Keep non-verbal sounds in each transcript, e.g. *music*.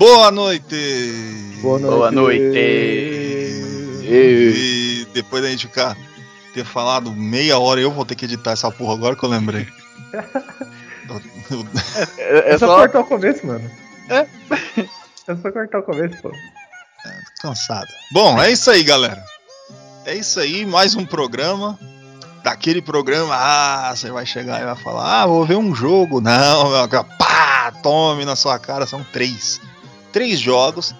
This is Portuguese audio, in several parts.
Boa noite! Boa noite. Boa noite. E depois da gente ficar ter falado meia hora, eu vou ter que editar essa porra agora que eu lembrei. É, É é só só. cortar o começo, mano. É. É só cortar o começo, pô. Cansado. Bom, é isso aí, galera. É isso aí, mais um programa. Daquele programa, ah, você vai chegar e vai falar, ah, vou ver um jogo. Não, meu, pá, tome na sua cara, são três. Três jogos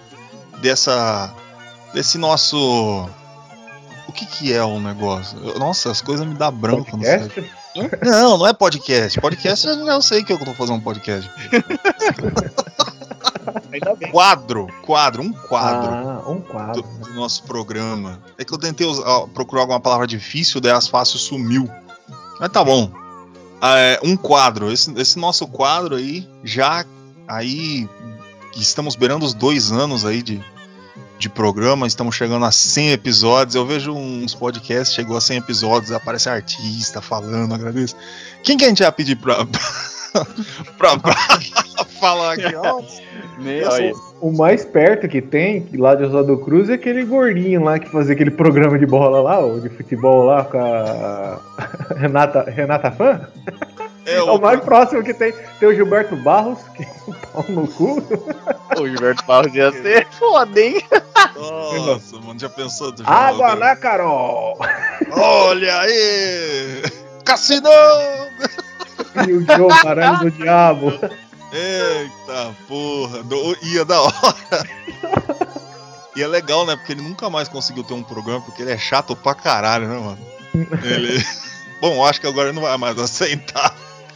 dessa. desse nosso. O que que é o negócio? Nossa, as coisas me dá branco no cérebro. Podcast? Não, não é podcast. Podcast eu eu sei que eu tô fazendo um podcast. *laughs* Ainda bem. Quadro, quadro, um quadro. Ah, um do, quadro. do nosso programa. É que eu tentei us- ó, procurar alguma palavra difícil, daí as fácil sumiu. Mas tá bom. Ah, é, um quadro. Esse, esse nosso quadro aí, já aí estamos beirando os dois anos aí de, de programa, estamos chegando a 100 episódios. Eu vejo uns podcasts, chegou a 100 episódios, aparece artista falando, agradeço. Quem que a gente vai pedir pra, *laughs* pra, pra falar aqui? *laughs* Ó, olha, O mais perto que tem lá de Oswaldo Cruz é aquele gordinho lá que fazia aquele programa de bola lá, ou de futebol lá com a *laughs* Renata, Renata Fã. É É o, mais próximo que tem. Tem o Gilberto Barros, que é um pau no cu. o Gilberto Barros ia ser foda, hein? Nossa, mano, já pensou? Já- Água na Carol! Olha aí! Cassinão! E o João Baralho do Diabo. Eita porra! do- ia da hora! E é legal, né? Porque ele nunca mais conseguiu ter um programa, porque ele é chato pra caralho, né, mano? Ele. Bom, acho que agora ele não vai mais aceitar.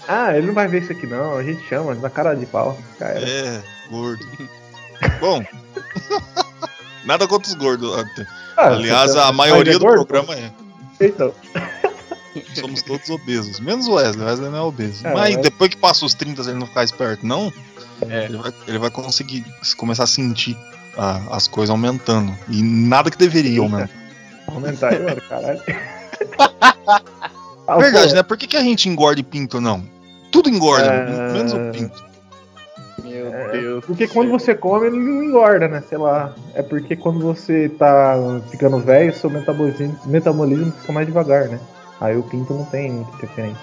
Ah, ele não vai ver isso aqui não, a gente chama, na cara de pau. Era. É, gordo. Bom. *laughs* Nada contra os gordos. Ah, Aliás, você- a maioria é do gordo? programa é. Então, *laughs* Somos todos obesos. Menos o Wesley. O Wesley não é obeso. É, Mas mas- depois que passa os 30 se ele não ficar esperto, não, É. ele, vai, ele vai conseguir começar a sentir ah, as coisas aumentando. E nada que deveria aumentar. *laughs* aumentar aí, mano, caralho. Ah, Verdade, pô, né? Por que, que a gente engorda e pinto, não? Tudo engorda, É. menos o pinto. Meu É, Deus. Porque quando você come, ele não engorda, né? Sei lá. É porque quando você tá ficando velho, seu metabolismo, metabolismo fica mais devagar, né? Aí o pinto não tem muita interferência.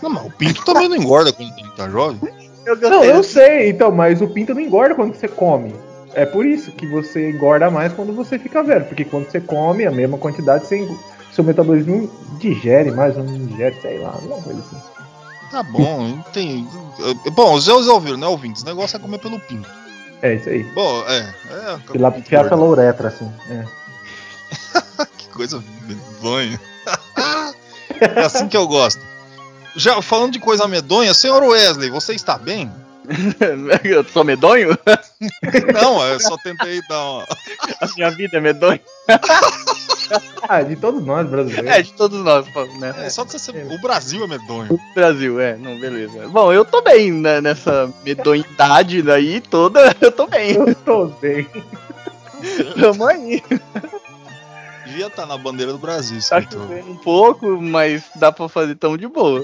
Não, mas o pinto também não engorda quando ele tá jovem. Eu Não, eu sei, então, mas o pinto não engorda quando você come. É por isso que você engorda mais quando você fica velho. Porque quando você come a mesma quantidade, você seu metabolismo digere mais ou não digere, sei lá, alguma coisa assim. Tá bom, tem. Bom, os já ouviram, né, ouvintes? O negócio é comer pelo pinto. É isso aí. Bom, é. é pinto piar pela uretra, assim. É. *laughs* Que coisa medonha. *laughs* é assim que eu gosto. Já falando de coisa medonha, senhor Wesley, você está bem? *laughs* Eu sou medonho? Não, eu só tentei dar uma. A minha vida é medonha? Ah, de todos nós brasileiros. É, de todos nós, né? É, só de você ser. O Brasil é medonho. Brasil, é, não, beleza. Bom, eu tô bem né, nessa medonhidade daí toda, *laughs* eu tô bem. Eu tô bem. Tamo aí. Devia estar na bandeira do Brasil, Tá escrito chovendo um pouco, mas dá pra fazer tão de boa.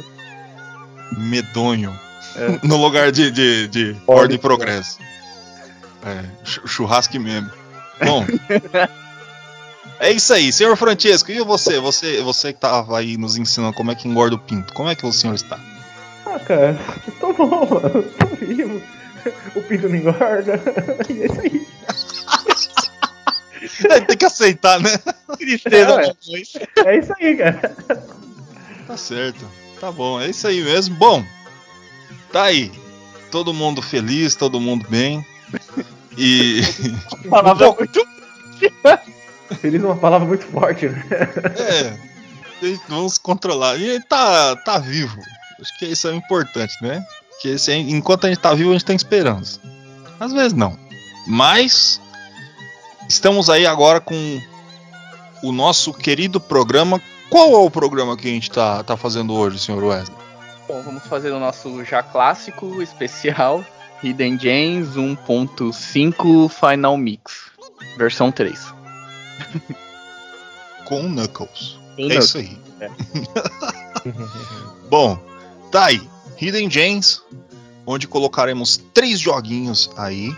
medonho. É. *laughs* No lugar de, de, de ordem e progresso. É, chu- churrasco mesmo. Bom. *laughs* É isso aí, senhor Francesco, e você? Você, você que tava aí nos ensinando como é que engorda o pinto, como é que o senhor está? Ah, cara, *laughs* tô bom, mano. Tô vivo. O pinto não engorda. *laughs* E é isso aí. *laughs* Tem que aceitar, né? Tristeza É, depois. É isso aí, cara. Tá certo. Tá bom, é isso aí mesmo. Bom, tá aí. Todo mundo feliz, todo mundo bem. E. Palavra muito. Feliz é uma palavra muito forte, né? É. Vamos controlar. E ele tá, tá vivo. Acho que isso é importante, né? Que esse, enquanto a gente tá vivo, a gente tem esperança. Às vezes não. Mas estamos aí agora com o nosso querido programa. Qual é o programa que a gente tá, tá fazendo hoje, senhor Wesley? Bom, vamos fazer o nosso já clássico especial Hidden Gems 1.5 Final Mix, versão 3. *laughs* Com Knuckles. Com é Knuckles. isso aí. *laughs* É. Bom, tá aí. Hidden Gems, onde colocaremos três joguinhos aí.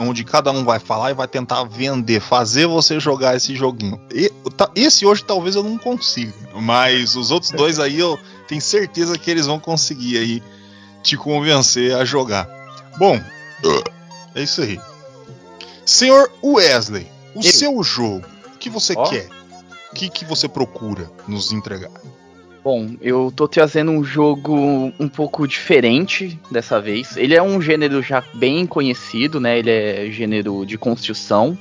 Onde cada um vai falar e vai tentar vender, fazer você jogar esse joguinho. E- tá- esse hoje talvez eu não consiga, mas os outros *laughs* dois aí eu tenho certeza que eles vão conseguir aí te convencer a jogar. Bom, é isso aí. Senhor Wesley, o Eu. seu jogo, o que você Ó. quer? O que, que você procura nos entregar? Bom, eu tô trazendo um jogo um pouco diferente dessa vez. Ele é um gênero já bem conhecido, né? Ele é gênero de construção.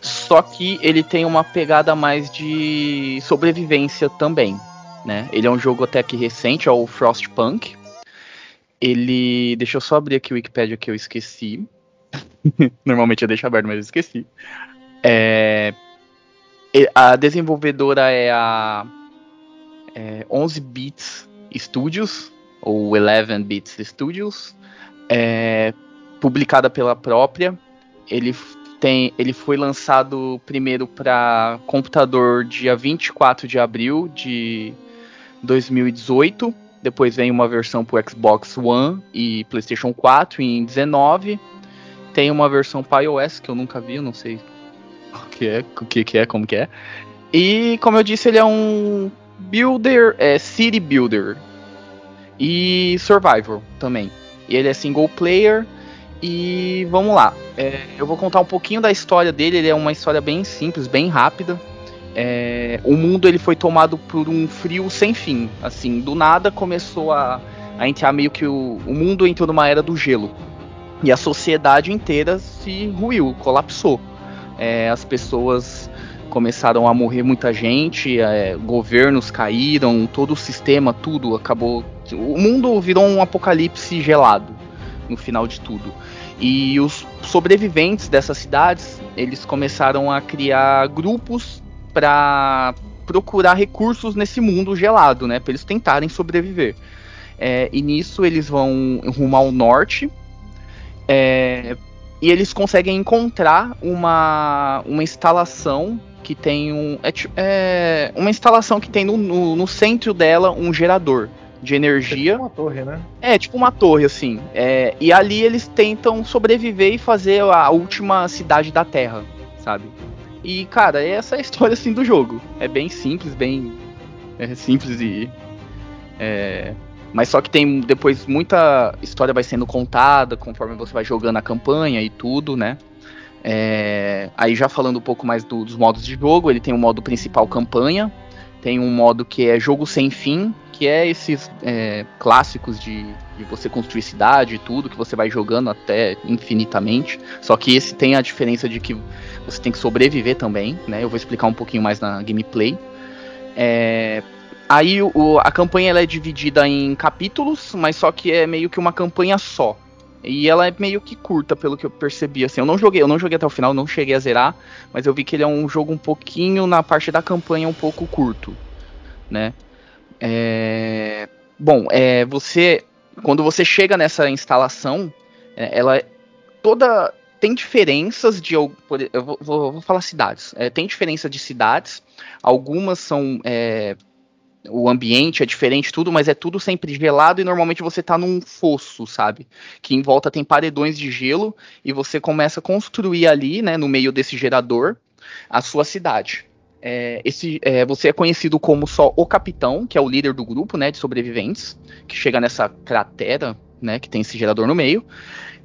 Só que ele tem uma pegada mais de sobrevivência também, né? Ele é um jogo até que recente, é o Frostpunk. Ele. Deixa eu só abrir aqui o Wikipedia que eu esqueci. *laughs* Normalmente eu deixo aberto, mas eu esqueci. É, A desenvolvedora é a é, 11 Bits Studios, ou 11 Bits Studios, é, publicada pela própria. Ele, tem, ele foi lançado primeiro para computador dia 24 de abril de 2018. Depois vem uma versão para Xbox One e PlayStation 4 em 19. Tem uma versão para iOS que eu nunca vi, não sei que é, o que, que é, como que é. E como eu disse, ele é um builder, é city builder e survival também. Ele é single player e vamos lá. É, eu vou contar um pouquinho da história dele. Ele é uma história bem simples, bem rápida. É, o mundo ele foi tomado por um frio sem fim. Assim, do nada começou a, a entrar meio que o, o mundo entrou numa era do gelo e a sociedade inteira se ruiu, colapsou. É, as pessoas começaram a morrer muita gente, é, governos caíram, todo o sistema, tudo acabou. O mundo virou um apocalipse gelado no final de tudo. E os sobreviventes dessas cidades, eles começaram a criar grupos para procurar recursos nesse mundo gelado, né? Para eles tentarem sobreviver. É, e nisso eles vão rumo ao norte. é, e eles conseguem encontrar uma, uma instalação que tem um. É, é uma instalação que tem no, no, no centro dela um gerador de energia. Uma torre, né? É, tipo uma torre, assim. É, e ali eles tentam sobreviver e fazer a última cidade da Terra, sabe? E, cara, essa é a história, assim, do jogo. É bem simples, bem... É simples e... é, mas só que tem depois muita história vai sendo contada conforme você vai jogando a campanha e tudo, né? É, aí já falando um pouco mais do- dos modos de jogo, ele tem o modo principal campanha, tem um modo que é jogo sem fim, que é esses é, clássicos de, de você construir cidade e tudo, que você vai jogando até infinitamente. Só que esse tem a diferença de que você tem que sobreviver também, né? Eu vou explicar um pouquinho mais na gameplay. É, aí o- a campanha ela é dividida em capítulos, mas só que é meio que uma campanha só. E ela é meio que curta, pelo que eu percebi. Assim, eu não joguei, eu não joguei até o final, não cheguei a zerar, mas eu vi que ele é um jogo um pouquinho na parte da campanha um pouco curto, né? É, Bom, é, você quando você chega nessa instalação, é, ela é toda tem diferenças de eu vou, vou- vou falar cidades. É, tem diferença de cidades. Algumas são é, o ambiente é diferente, tudo, mas é tudo sempre gelado e normalmente você tá num fosso, sabe? Que em volta tem paredões de gelo e você começa a construir ali, né, no meio desse gerador, a sua cidade. É, esse, é, você é conhecido como só o capitão, que é o líder do grupo, né, de sobreviventes, que chega nessa cratera, né, que tem esse gerador no meio.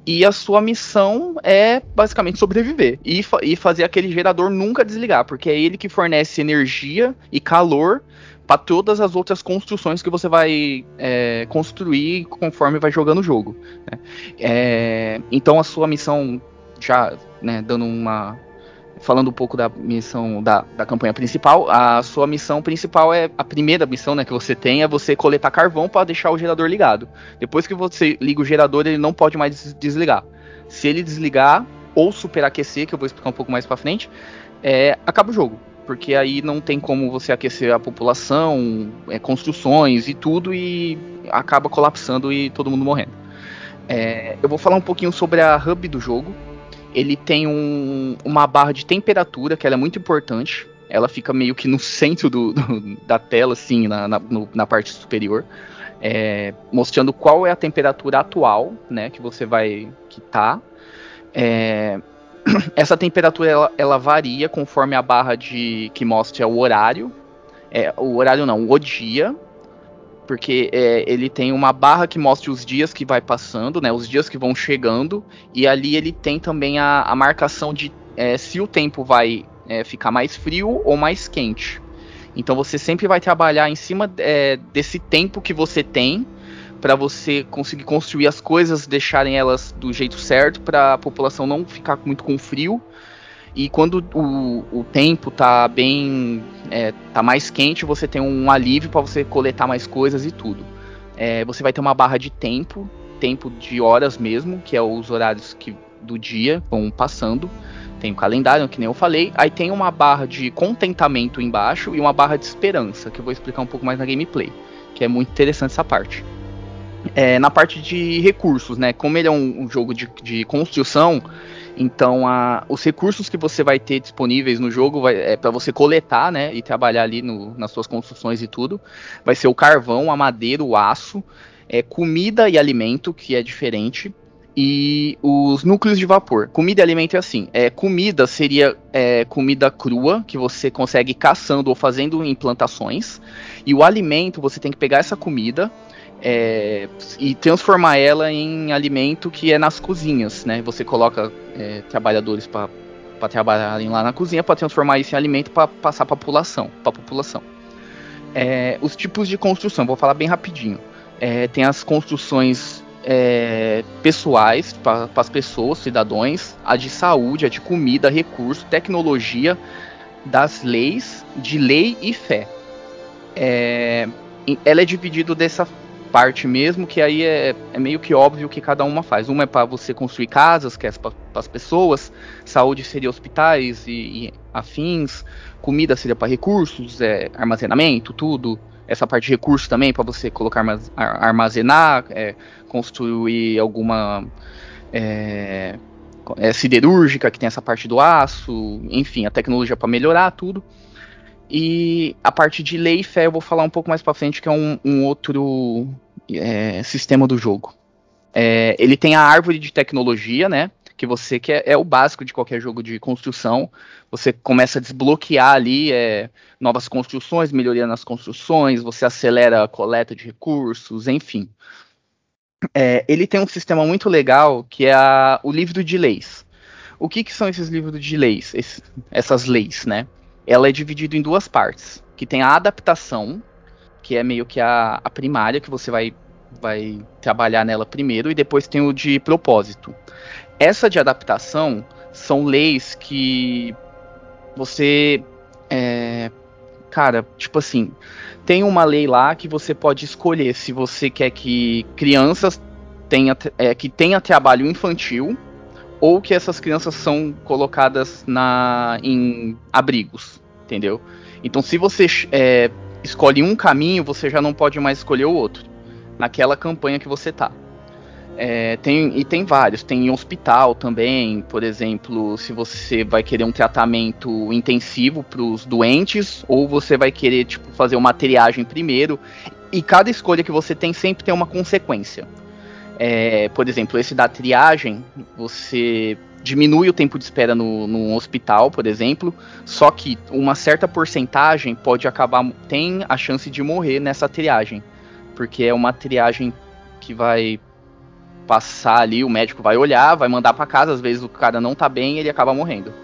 E a sua missão é basicamente sobreviver e, fa- e fazer aquele gerador nunca desligar, porque é ele que fornece energia e calor para todas as outras construções que você vai é, construir conforme vai jogando o jogo. né? É, então a sua missão, já né, dando uma. Falando um pouco da missão da, da campanha principal, a sua missão principal é a primeira missão né, que você tem é você coletar carvão para deixar o gerador ligado. Depois que você liga o gerador, ele não pode mais des- desligar. Se ele desligar ou superaquecer, que eu vou explicar um pouco mais para frente, é, acaba o jogo. Porque aí não tem como você aquecer a população, é, construções e tudo, e acaba colapsando e todo mundo morrendo. É, eu vou falar um pouquinho sobre a hub do jogo. Ele tem um, uma barra de temperatura, que é muito importante. Ela fica meio que no *laughs* centro do, do, da tela, assim, na, na, no, na parte superior. É, mostrando qual é a temperatura atual, né, que você vai que tá. É, *clears throat* essa temperatura ela, ela, varia conforme a barra de que mostra o horário. É, o horário não, o dia. Porque é, ele tem uma barra que mostra os dias que vai passando, né? Os dias que vão chegando. E ali ele tem também a, a marcação de é, se o tempo vai é, ficar mais frio ou mais quente. Então você sempre vai trabalhar em cima é, desse tempo que você tem para você conseguir construir as coisas, deixarem elas do jeito certo, para a população não ficar muito com frio. E quando o, o tempo tá bem, é, tá mais quente, você tem um alívio para você coletar mais coisas e tudo. É, você vai ter uma barra de tempo, tempo de horas mesmo, que é os horários que, do dia vão passando. Tem o calendário, que nem eu falei. Aí tem uma barra de contentamento embaixo e uma barra de esperança, que eu vou explicar um pouco mais na gameplay. Que é muito interessante essa parte. É, na parte de recursos, né? Como ele é um, um jogo de, de, construção, então a, os recursos que você vai ter disponíveis no jogo vai, é para você coletar, né? E trabalhar ali no, nas suas construções e tudo. Vai ser o carvão, a madeira, o aço, é, comida e alimento, que é diferente. E os núcleos de vapor. Comida e alimento é assim. É, comida seria é, comida crua, que você consegue caçando ou fazendo em plantações. E o alimento, você tem que pegar essa comida, é, e transformar ela em alimento que é nas cozinhas, né? Você coloca é, trabalhadores para trabalharem lá na cozinha para transformar isso em alimento para passar para população, para população. É, os tipos de construção, vou falar bem rapidinho. É, tem as construções é, pessoais para as pessoas, cidadãos, a de saúde, a de comida, recurso, tecnologia, das leis, de lei e fé. É, ela é dividida dessa parte mesmo, que aí é, é meio que óbvio que cada uma faz. Uma é para você construir casas, que é para as pessoas, saúde seria hospitais e, e afins, comida seria para recursos, é, armazenamento, tudo. Essa parte de recursos também para você colocar armazenar, é, construir alguma é, é, siderúrgica que tem essa parte do aço, enfim, a tecnologia para melhorar tudo. E a parte de lei e fé eu vou falar um pouco mais para frente, que é um, um outro é, sistema do jogo. É, ele tem a árvore de tecnologia, né? Que você que é, é, o básico de qualquer jogo de construção. Você começa a desbloquear ali é, novas construções, melhoria nas construções, você acelera a coleta de recursos, enfim. É, ele tem um sistema muito legal que é a, o livro de leis. O que, que são esses livros de leis? Esse, essas leis, né? Ela é dividida em duas partes, que tem a adaptação, que é meio que a, a primária, que você vai, vai trabalhar nela primeiro, e depois tem o de propósito. Essa de adaptação são leis que você. É, cara, tipo assim, tem uma lei lá que você pode escolher se você quer que crianças tenha, é, que tenha trabalho infantil ou que essas crianças são colocadas na, em abrigos, entendeu? Então, se você é, escolhe um caminho, você já não pode mais escolher o outro. Naquela campanha que você tá. É, tem, e tem vários, tem hospital também, por exemplo, se você vai querer um tratamento intensivo para os doentes, ou você vai querer tipo, fazer uma triagem primeiro, e cada escolha que você tem sempre tem uma consequência. É, por exemplo, esse da triagem, você diminui o tempo de espera no, no hospital, por exemplo, só que uma certa porcentagem pode acabar, tem a chance de morrer nessa triagem, porque é uma triagem que vai passar ali, o médico vai olhar, vai mandar para casa, às vezes o cara não tá bem ele acaba morrendo.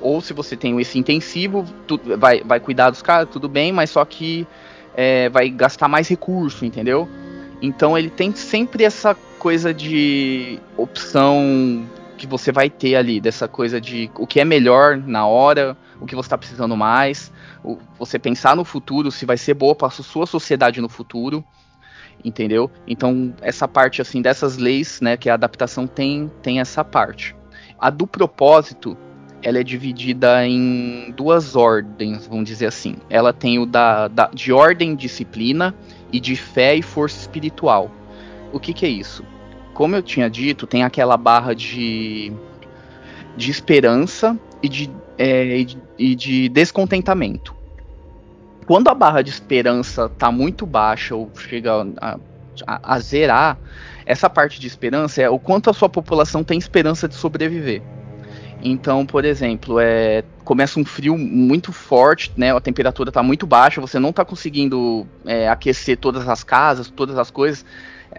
Ou se você tem esse intensivo, tu, vai, vai cuidar dos caras, tudo bem, mas só que é, vai gastar mais recurso, entendeu? Então ele tem sempre essa coisa de opção que você vai ter ali, dessa coisa de o que é melhor na hora, o que você está precisando mais, o, você pensar no futuro, se vai ser boa para a sua sociedade no futuro. entendeu? Então essa parte assim dessas leis, né, que a adaptação tem tem essa parte. A do propósito, ela é dividida em duas ordens, vamos dizer assim. Ela tem o da, da de ordem, disciplina e de fé e força espiritual. O que, que é isso? Como eu tinha dito, tem aquela barra de de esperança e de, é, e de descontentamento. Quando a barra de esperança está muito baixa ou chega a, a, a zerar, essa parte de esperança é o quanto a sua população tem esperança de sobreviver. Então, por exemplo, é, começa um frio muito forte, né? A temperatura está muito baixa, você não está conseguindo é, aquecer todas as casas, todas as coisas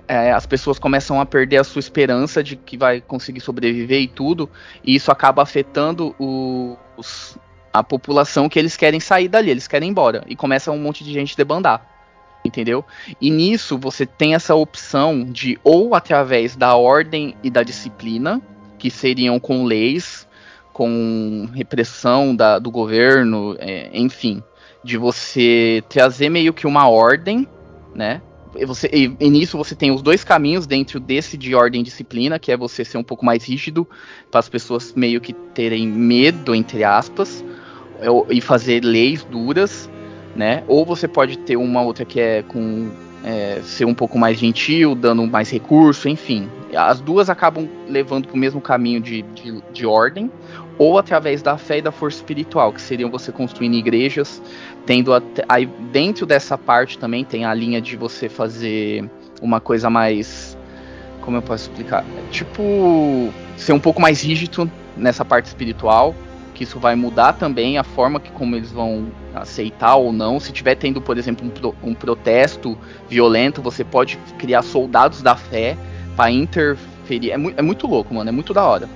é, as pessoas começam a perder a sua esperança de que vai conseguir sobreviver e tudo, e isso acaba afetando os, a população que eles querem sair dali, eles querem ir embora, e começa um monte de gente debandar. Entendeu? E nisso você tem essa opção de ou através da ordem e da disciplina, que seriam com leis, com repressão da, do governo, é, enfim, de você trazer meio que uma ordem, né? Você, e, e, nisso você tem os dois caminhos dentro desse de ordem e disciplina, que é você ser um pouco mais rígido, para as pessoas meio que terem medo, entre aspas, e fazer leis duras, né? Ou você pode ter uma outra que é com é, ser um pouco mais gentil, dando mais recurso, enfim. As duas acabam levando para o mesmo caminho de, de, de ordem, ou através da fé e da força espiritual, que seriam você construindo igrejas, tendo aí dentro dessa parte também tem a linha de você fazer uma coisa mais como eu posso explicar? É tipo ser um pouco mais rígido nessa parte espiritual, que isso vai mudar também a forma que como eles vão aceitar ou não. Se tiver tendo, por exemplo, um, pro, um protesto violento, você pode criar soldados da fé para interferir. É, mu é muito louco, mano, é muito da hora.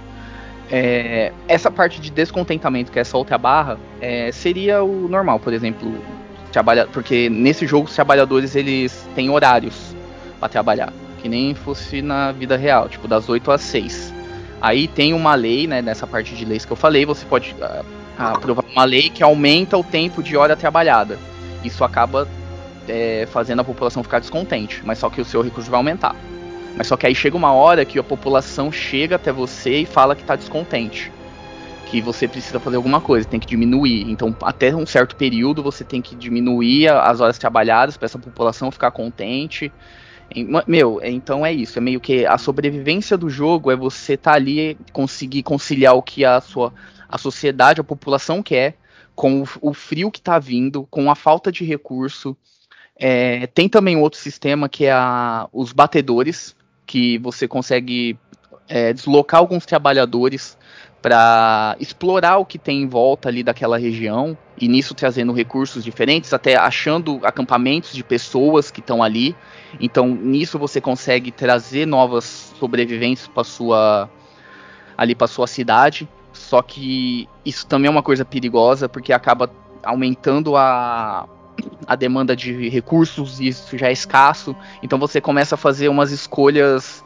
É, essa parte de descontentamento, que é essa outra barra, é, seria o normal, por exemplo, trabalha, porque nesse jogo os trabalhadores eles têm horários para trabalhar, que nem fosse na vida real, tipo das 8 às 6. Aí tem uma lei, né, nessa parte de leis que eu falei, você pode uh, aprovar uma lei que aumenta o tempo de hora trabalhada. Isso acaba é, fazendo a população ficar descontente, mas só que o seu recurso vai aumentar. Mas só que aí chega uma hora que a população chega até você e fala que está descontente. Que você precisa fazer alguma coisa, tem que diminuir. Então, até um certo período, você tem que diminuir as horas trabalhadas para essa população ficar contente. Meu, então é isso. É meio que a sobrevivência do jogo é você estar tá ali conseguir conciliar o que a sua a sociedade, a população quer, com o, frio que está vindo, com a falta de recurso. É, tem também outro sistema que é a, os batedores, que você consegue é, deslocar alguns trabalhadores para explorar o que tem em volta ali daquela região e nisso trazendo recursos diferentes, até achando acampamentos de pessoas que estão ali. Então nisso você consegue trazer novas sobreviventes para sua ali para sua cidade. Só que isso também é uma coisa perigosa porque acaba aumentando a a demanda de recursos isso já é escasso. Então você começa a fazer umas escolhas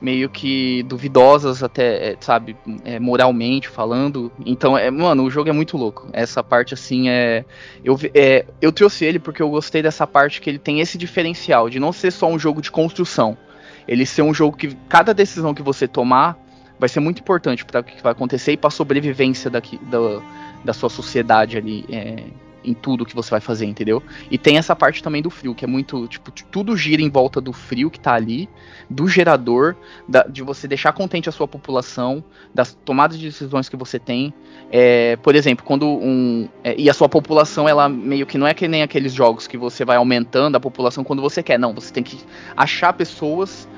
meio que duvidosas até, é, sabe, é, moralmente falando. Então, é, mano, o jogo é muito louco. Essa parte, assim, é eu, é. eu trouxe ele porque eu gostei dessa parte que ele tem esse diferencial de não ser só um jogo de construção. Ele ser um jogo que cada decisão que você tomar vai ser muito importante para o que vai acontecer e para a sobrevivência daqui, da, da sua sociedade ali. É, em tudo que você vai fazer, entendeu? E tem essa parte também do frio, que é muito, tipo, tudo gira em volta do frio que tá ali, do gerador, da, de você deixar contente a sua população, das tomadas de decisões que você tem. É, por exemplo, quando um. É, e a sua população, ela meio que não é que nem aqueles jogos que você vai aumentando a população quando você quer. Não, você tem que achar pessoas.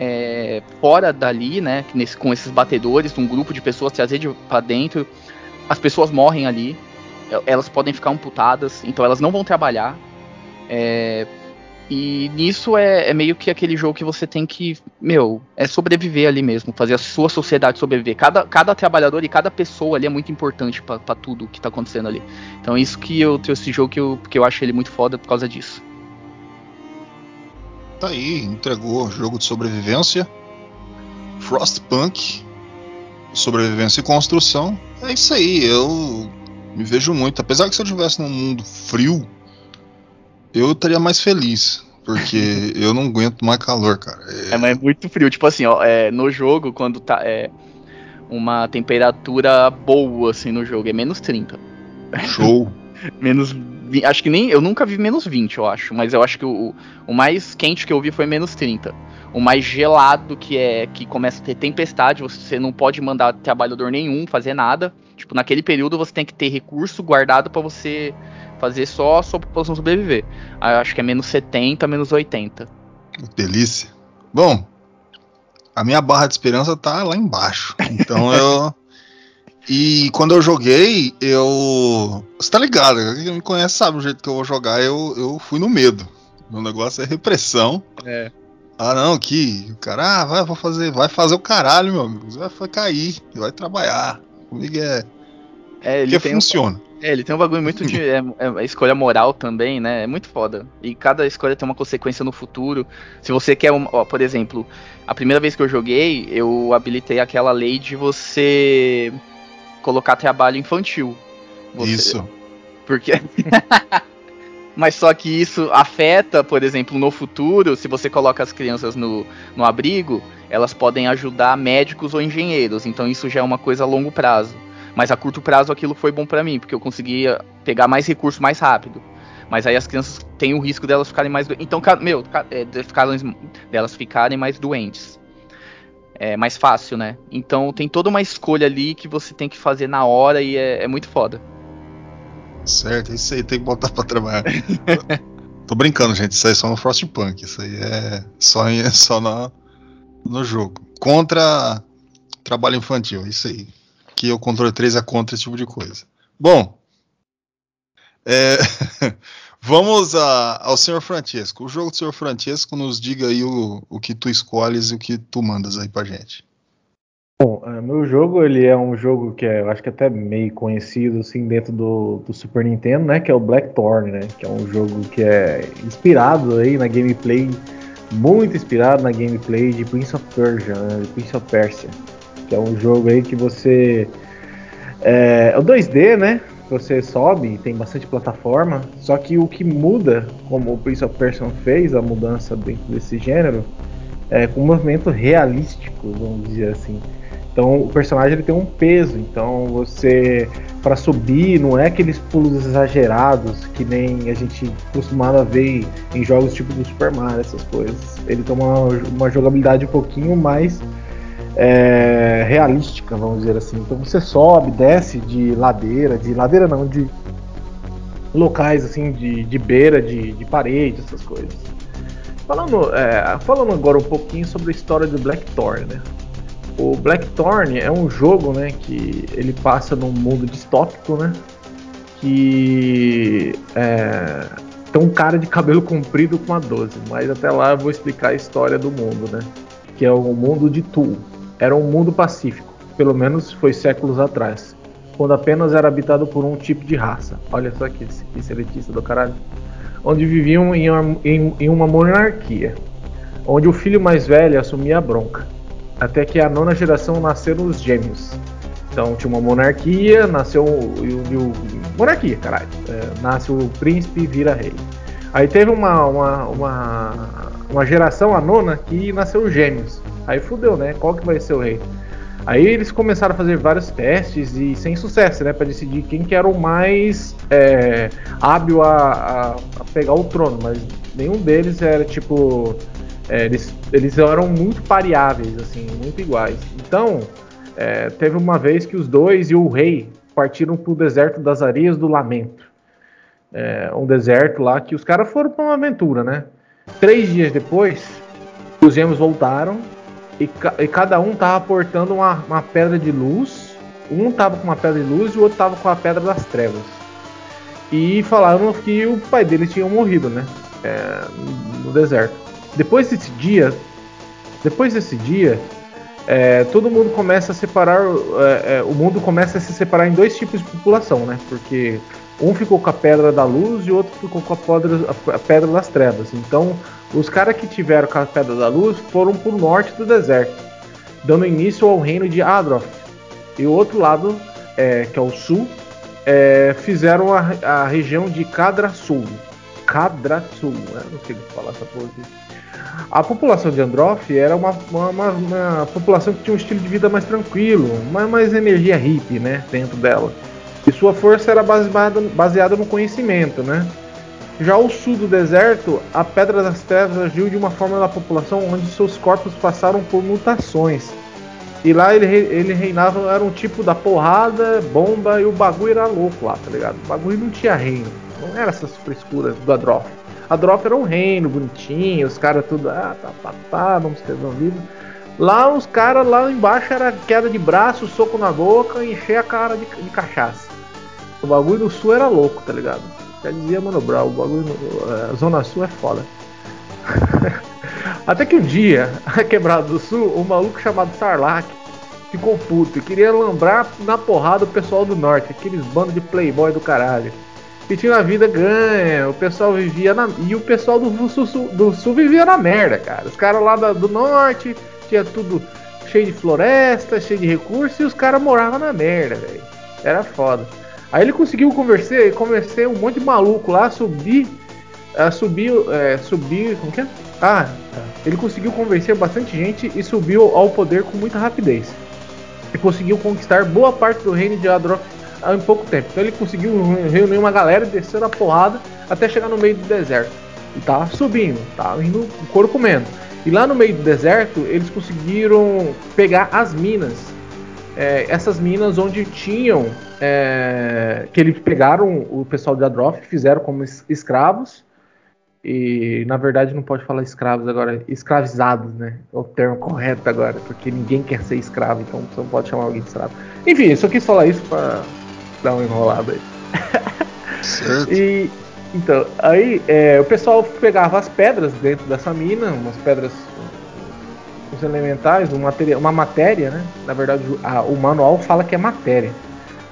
É, fora dali, né, nesse, com esses batedores, um grupo de pessoas trazer de, pra dentro, as pessoas morrem ali, elas podem ficar amputadas, então elas não vão trabalhar. É, e nisso é, é, meio que aquele jogo que você tem que, meu, é sobreviver ali mesmo, fazer a sua sociedade sobreviver. Cada, cada trabalhador e cada pessoa ali é muito importante para tudo que tá acontecendo ali. Então é isso que eu tenho esse jogo que eu, que eu acho ele muito foda por causa disso. Tá aí, entregou jogo de sobrevivência. Frostpunk, sobrevivência e construção. É isso aí, eu me vejo muito. Apesar que se eu estivesse num mundo frio, eu estaria mais feliz. porque *laughs* eu não aguento mais calor, cara. É, mas é muito frio. Tipo assim, ó, é, no jogo, quando tá é, uma temperatura boa, assim, no jogo, é menos 30. Show. *laughs* menos. Acho que nem. Eu nunca vi menos 20, eu acho. Mas eu acho que o, o mais quente que eu vi foi menos 30. O mais gelado que é que começa a ter tempestade, você não pode mandar trabalhador nenhum fazer nada. Tipo, naquele período você tem que ter recurso guardado pra você fazer só a sua população sobreviver. Aí eu acho que é menos 70, menos 80. Que delícia. Bom, a minha barra de esperança tá lá embaixo. Então *laughs* eu. E quando eu joguei, eu. Você tá ligado? Quem me conhece sabe o jeito que eu vou jogar. Eu, eu fui no medo. O negócio é repressão. É. Ah, não, que o cara, ah, vai, vou fazer, vai fazer o caralho, meu amigo. Você vai cair, vai trabalhar. Comigo é. É, ele Que tem um- funciona. É, ele tem um bagulho muito de é, é, escolha moral também, né? É muito foda. E cada escolha tem uma consequência no futuro. Se você quer, ó, por exemplo, a primeira vez que eu joguei, eu habilitei aquela lei de você colocar trabalho infantil. Você- Isso. Porque. *laughs* Mas só que isso afeta, por exemplo, no futuro, se você coloca as crianças no, no abrigo, elas podem ajudar médicos ou engenheiros. Então isso já é uma coisa a longo prazo. Mas a curto prazo aquilo foi bom pra mim, porque eu conseguia pegar mais recurso mais rápido. Mas aí as crianças têm o risco delas ficarem mais doentes. Então, meu, ficarem- delas ficarem mais doentes. É mais fácil, né? Então tem toda uma escolha ali que você tem que fazer na hora e é, é muito foda. Certo, isso aí tem que botar pra trabalhar. *laughs* Tô brincando, gente. Isso aí é só no Frostpunk. Isso aí é só, em- é *laughs* só na, no jogo. Contra trabalho infantil, isso aí. Que o controle 3 é contra esse tipo de coisa. Bom, é, *laughs* vamos a- ao Sr. Francesco. O jogo do Sr. Francesco nos diga aí o, o que tu escolhes e o que tu mandas aí pra gente. Bom, é, meu jogo ele é um jogo que é, eu acho que até meio conhecido assim dentro do, do Super Nintendo, né? Que é o Blackthorn, né? Que é um jogo que é inspirado aí na gameplay, muito inspirado na gameplay de Prince of Persia, né? Prince of Persia, que é um jogo aí que você é, é o 2D, né? Você sobe, tem bastante plataforma, só que o que muda, como o Prince of Persia fez a mudança dentro desse gênero, é com um movimento realístico, vamos dizer assim. Então o personagem ele tem um peso, então você para subir não é aqueles pulos exagerados que nem a gente costumava ver em jogos tipo do Super Mario, essas coisas. Ele tem uma, uma jogabilidade um pouquinho mais é, realística, vamos dizer assim. Então você sobe, desce de ladeira, de ladeira não, de locais assim, de, de beira, de, de parede, essas coisas. Falando, é, falando agora um pouquinho sobre a história do Blackthorn, né? O Blackthorn é um jogo, né, que ele passa num mundo distópico, né? Que é, tem um cara de cabelo comprido com a 12, mas até lá eu vou explicar a história do mundo, né? Que é o mundo de Tu. Era um mundo pacífico, pelo menos foi séculos atrás, quando apenas era habitado por um tipo de raça. Olha só que, que seletista do caralho onde viviam em uma, em, em uma monarquia, onde o filho mais velho assumia a bronca, até que a nona geração nasceram os gêmeos. Então tinha uma monarquia, nasceu o, o, o monarquia, caralho. É, nasce o príncipe e vira rei. Aí teve uma, uma, uma, uma geração, a nona, que nasceu os gêmeos. Aí fudeu, né? Qual que vai ser o rei? Aí eles começaram a fazer vários testes e sem sucesso, né? Para decidir quem que era o mais é, hábil a, a, a, pegar o trono, mas nenhum deles era tipo. É, eles, eles eram muito pareáveis, assim, muito iguais. Então, é, teve uma vez que os dois e o rei partiram para o deserto das areias do Lamento. É, um deserto lá que os caras foram para uma aventura, né? Três dias depois, os gêmeos voltaram e, ca e, cada um tava portando uma, uma, pedra de luz. Um tava com uma pedra de luz e o outro tava com a pedra das trevas. E falaram que o pai deles tinha morrido, né? É, no deserto. Depois desse dia, depois desse dia, é, todo mundo começa a separar. É, o mundo começa a se separar em dois tipos de população, né? Porque um ficou com a pedra da luz e o outro ficou com a pedra, a pedra das trevas. Então, os caras que tiveram com a Pedra da Luz foram para o norte do deserto, dando início ao reino de Adroth. E o outro lado, é, que é o sul, é, fizeram a, a, região de Cadra Sul. Kadratsu. Eu não sei falar essa porra aqui. A população de Androff era uma, uma, uma, população que tinha um estilo de vida mais tranquilo, mais, mais energia hippie, né, dentro dela. E sua força era baseada, baseada no conhecimento, né. Já ao sul do deserto, a Pedra das Trevas agiu de uma forma na população onde seus corpos passaram por mutações. E lá ele, ele reinava, era um tipo da porrada, bomba e o bagulho era louco lá, tá ligado? O bagulho não tinha reino, não era essas frescuras do Adrof. A Drop era um reino bonitinho, os caras tudo, ah, tá, tá, tá, vamos escrever um livro. Lá os caras lá embaixo era queda de braço, soco na boca encher a cara de, de, cachaça. O bagulho do sul era louco, tá ligado? Já dizia Mano Brown, o bagulho a Zona Sul é foda. *laughs* Até que um dia, a quebrada do sul, um maluco chamado Sarlacc ficou puto e queria lembrar na porrada o pessoal do norte, aqueles bandos de playboy do caralho que tinha uma vida ganha, o pessoal vivia na. E o pessoal do sul, do sul vivia na merda, cara. Os caras lá do norte tinha tudo cheio de floresta, cheio de recursos, e os caras moravam na merda, velho. Era foda. Aí ele conseguiu conversar, convencer um monte de maluco lá a subir. A subir. É, subir. Como que é? Ah. Ele conseguiu convencer bastante gente e subiu ao poder com muita rapidez. E conseguiu conquistar boa parte do reino de Adroth em pouco tempo. Então ele conseguiu reunir uma galera e descer a porrada até chegar no meio do deserto. E tá subindo, tá indo o couro comendo. E lá no meio do deserto eles conseguiram pegar as minas. É, essas minas onde tinham. É, que eles pegaram o pessoal de Adroth, fizeram como escravos. E na verdade não pode falar escravos agora, escravizados, né? É o termo correto agora, porque ninguém quer ser escravo, então você não pode chamar alguém de escravo. Enfim, eu só quis falar isso para dar uma enrolada aí. Certo. *laughs* e então, aí é, o pessoal pegava as pedras dentro dessa mina, umas pedras, os elementais, um material, uma matéria, né? Na verdade, a, o manual fala que é matéria,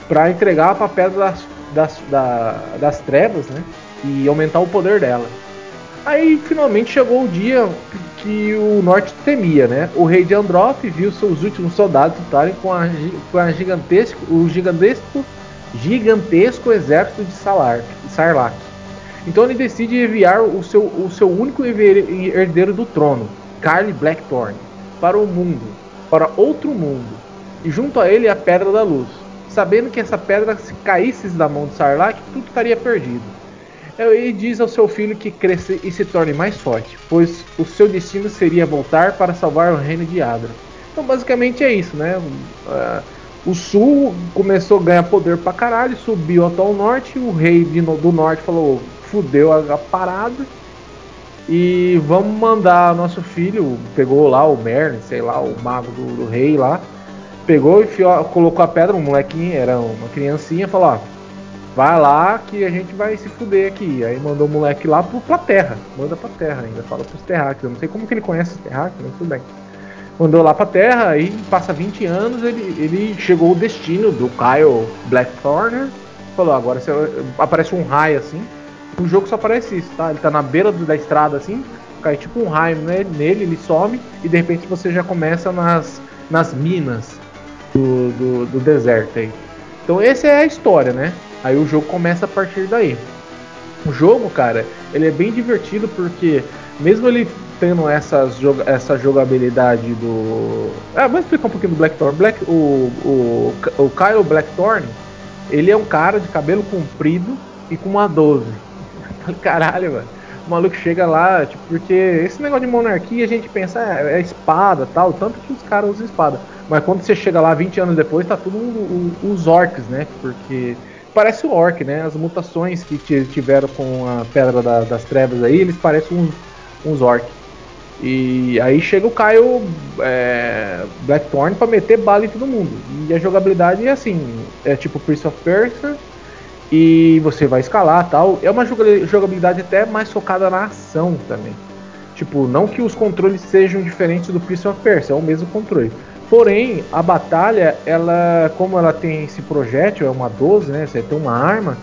para entregar para a pedra das, das, da, das trevas, né? E aumentar o poder dela. Aí finalmente chegou o dia que o norte temia, né? O rei de Androth viu seus últimos soldados lutarem com, a, com a gigantesco, o gigantesco gigantesco exército de Salar, Sarlacc. Então ele decide enviar o seu, o seu único herdeiro do trono, Carly Blackthorn, para o mundo, para outro mundo, e junto a ele a Pedra da Luz, sabendo que essa pedra se caísse da mão de Sarlacc, tudo estaria perdido. Ele diz ao seu filho que cresça e se torne mais forte, pois o seu destino seria voltar para salvar o reino de Adra. Então basicamente é isso, né? Uh, o sul começou a ganhar poder pra caralho, subiu até o norte, o rei do norte falou, fudeu a, parada. E vamos mandar nosso filho, pegou lá o Merlin, sei lá, o mago do, do rei lá, pegou e colocou a pedra, um molequinho, era uma criancinha, falou, ó, vai lá que a gente vai se fuder aqui. Aí mandou o moleque lá pro, pra terra, manda pra terra ainda, fala pros terráqueos, eu não sei como que ele conhece os terráqueos, mas tudo bem mandou lá pra Terra, aí passa 20 anos, ele, ele chegou o destino do Kyle Blackthorn, falou, agora você, aparece um raio assim, no jogo só aparece isso, tá? Ele tá na beira do, da estrada assim, cai tipo um raio né, nele, ele some, e de repente você já começa nas, nas minas do, do, do deserto aí. Então essa é a história, né? Aí o jogo começa a partir daí. O jogo, cara, ele é bem divertido porque mesmo ele tendo essas, essa jogabilidade do. Ah, vamos explicar um pouquinho do Blackthorn. Black, o, o, o Kyle Blackthorn, ele é um cara de cabelo comprido e com uma 12. *laughs* Caralho, mano. O maluco chega lá, tipo, porque esse negócio de monarquia a gente pensa, é, é espada tal, tanto que os caras usam espada. Mas quando você chega lá 20 anos depois, tá tudo os orcs, né? Porque parece o orc, né? As mutações que tiveram com a Pedra da, das Trevas aí, eles parecem uns, uns orcs. E aí chega o Caio é, Blackthorn para meter bala em todo mundo. E a jogabilidade é assim, é tipo Prince of Persia e você vai escalar tal. É uma jogabilidade até mais focada na ação também. Tipo, não que os controles sejam diferentes do Prince of Persia, é o mesmo controle. Porém, a batalha, ela, como ela tem esse projétil, é uma 12, né? Você tem uma arma,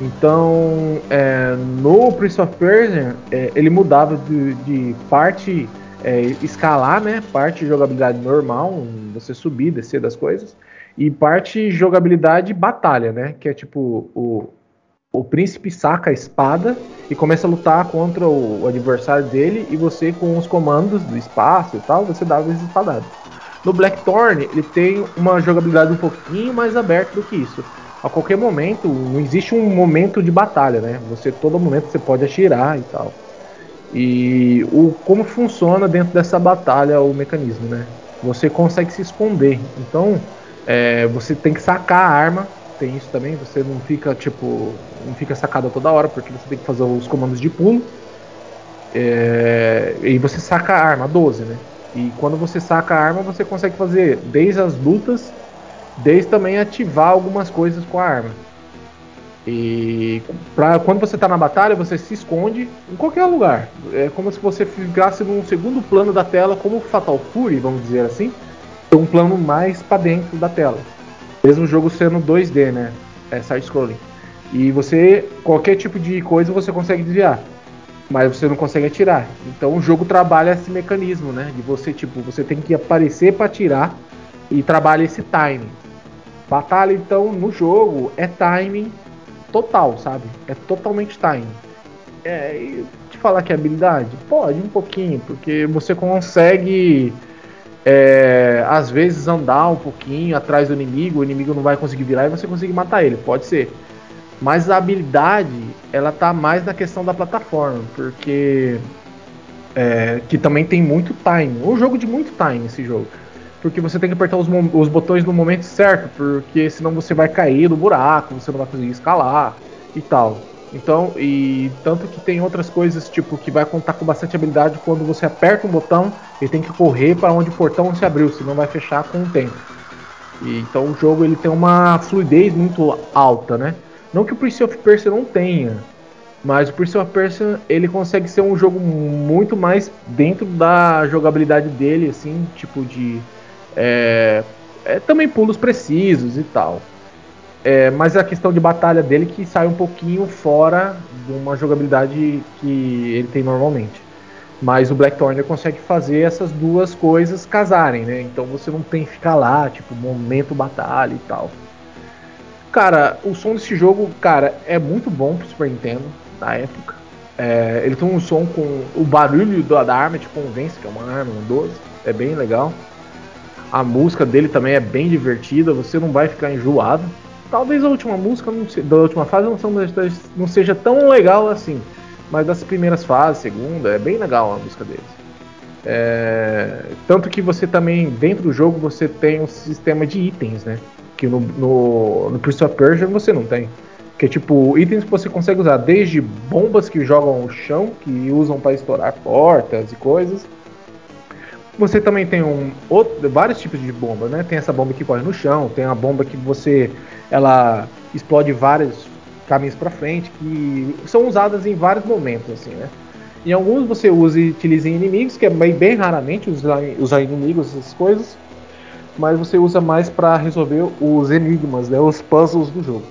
então, é, no Prince of Persia, é, ele mudava de, de parte é, escalar, né? Parte jogabilidade normal, você subir, descer das coisas, e parte jogabilidade batalha, né? Que é tipo o, o príncipe saca a espada e começa a lutar contra o, o adversário dele e você com os comandos do espaço e tal, você dá as espadadas. No Blackthorn, ele tem uma jogabilidade um pouquinho mais aberta do que isso. A qualquer momento, não existe um momento de batalha, né? Você todo momento você pode atirar e tal. E o como funciona dentro dessa batalha o mecanismo, né? Você consegue se esconder. Então, é, você tem que sacar a arma tem isso também, você não fica, tipo, não fica sacada toda hora, porque você tem que fazer os comandos de pulo. É, e você saca a arma, 12, né? E quando você saca a arma, você consegue fazer desde as lutas, desde também ativar algumas coisas com a arma. E pra, quando você está na batalha, você se esconde em qualquer lugar. É como se você ficasse num segundo plano da tela, como Fatal Fury, vamos dizer assim. Um plano mais para dentro da tela. Mesmo o jogo sendo 2D, né? É side-scrolling. E você, qualquer tipo de coisa você consegue desviar. Mas você não consegue atirar. Então o jogo trabalha esse mecanismo, né? De você, tipo, você tem que aparecer para atirar e trabalha esse timing. Batalha, então, no jogo é timing total, sabe? É totalmente timing. É, e te falar que é habilidade? Pode, um pouquinho, porque você consegue é, às vezes andar um pouquinho atrás do inimigo, o inimigo não vai conseguir virar e você consegue matar ele, pode ser. Mas a habilidade, ela tá mais na questão da plataforma, porque é, que também tem muito time. Um jogo de muito time esse jogo. Porque você tem que apertar os, os botões no momento certo, porque senão você vai cair no buraco, você não vai conseguir escalar e tal. Então, e tanto que tem outras coisas, tipo, que vai contar com bastante habilidade quando você aperta um botão e tem que correr para onde o portão se abriu, senão vai fechar com o tempo. E, então o jogo ele tem uma fluidez muito alta, né? Não que o Prince of Persia não tenha, mas o Prince of Persia ele consegue ser um jogo muito mais dentro da jogabilidade dele, assim, tipo de é, é também pulos precisos e tal. É, mas é a questão de batalha dele que sai um pouquinho fora de uma jogabilidade que ele tem normalmente. Mas o Blackthorn consegue fazer essas duas coisas casarem, né? Então você não tem que ficar lá, tipo, momento batalha e tal. Cara, o som desse jogo, cara, é muito bom pro Super Nintendo na época. É, ele tem um som com o barulho da arma te convence que é uma arma, um 12. É bem legal. A música dele também é bem divertida, você não vai ficar enjoado talvez a última música da última fase não, não seja tão legal assim. Mas das primeiras fases, segunda, é bem legal a música deles. É, tanto que você também, dentro do jogo, você tem um sistema de itens, né? Que no, no, no Prince of Persia você não tem. Que é tipo, itens que você consegue usar desde bombas que jogam o chão, que usam para estourar portas e coisas. Você também tem um, outro, vários tipos de bomba, né? Tem essa bomba que corre no chão, tem a bomba que você ela explode vários caminhos para frente que são usadas em vários momentos assim, né? Em alguns você usa e utiliza em inimigos, que é bem, bem raramente usar, usar inimigos essas coisas, mas você usa mais para resolver os enigmas, né, os puzzles do jogo.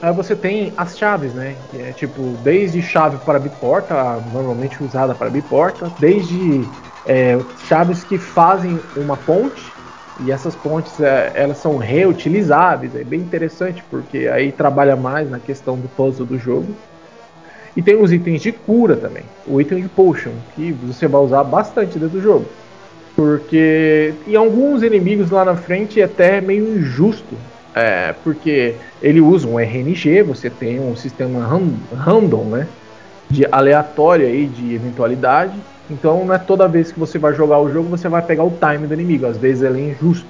Aí você tem as chaves, né? Que é tipo, desde chave para abrir porta, normalmente usada para abrir porta, desde é, chaves que fazem uma ponte e essas pontes é, elas são reutilizáveis, é bem interessante porque aí trabalha mais na questão do puzzle do jogo. E tem os itens de cura também, o item de potion, que você vai usar bastante dentro do jogo. Porque em alguns inimigos lá na frente é até meio injusto, é, porque ele usa um RNG, você tem um sistema random, né, de aleatório aí de eventualidade, então não é toda vez que você vai jogar o jogo você vai pegar o time do inimigo. Às vezes ele é injusto.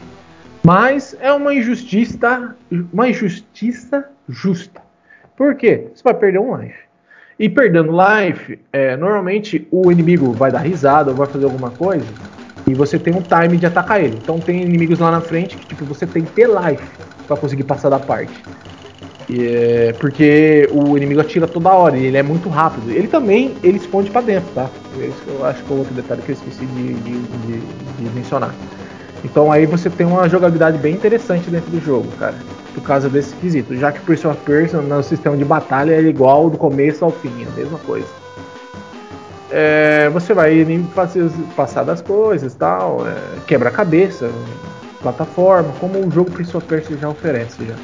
Mas é uma injustiça, uma injustiça justa. Por quê? Você vai perder um life. E perdendo life, é, normalmente o inimigo vai dar risada ou vai fazer alguma coisa e você tem um time de atacar ele. Então tem inimigos lá na frente que tipo você tem que ter life para conseguir passar da parte. É, porque o inimigo atira toda hora e ele é muito rápido. Ele também ele esconde para dentro, tá? eu acho que é outro detalhe que eu esqueci de, de, de, de, mencionar. Então aí você tem uma jogabilidade bem interessante dentro do jogo, cara. Por causa desse quesito. Já que o Prince of Persia no sistema de batalha é igual do começo ao fim, é a mesma coisa. É, você vai passar das coisas tal, é, quebra-cabeça, plataforma, como o jogo Prince of Persia já oferece já.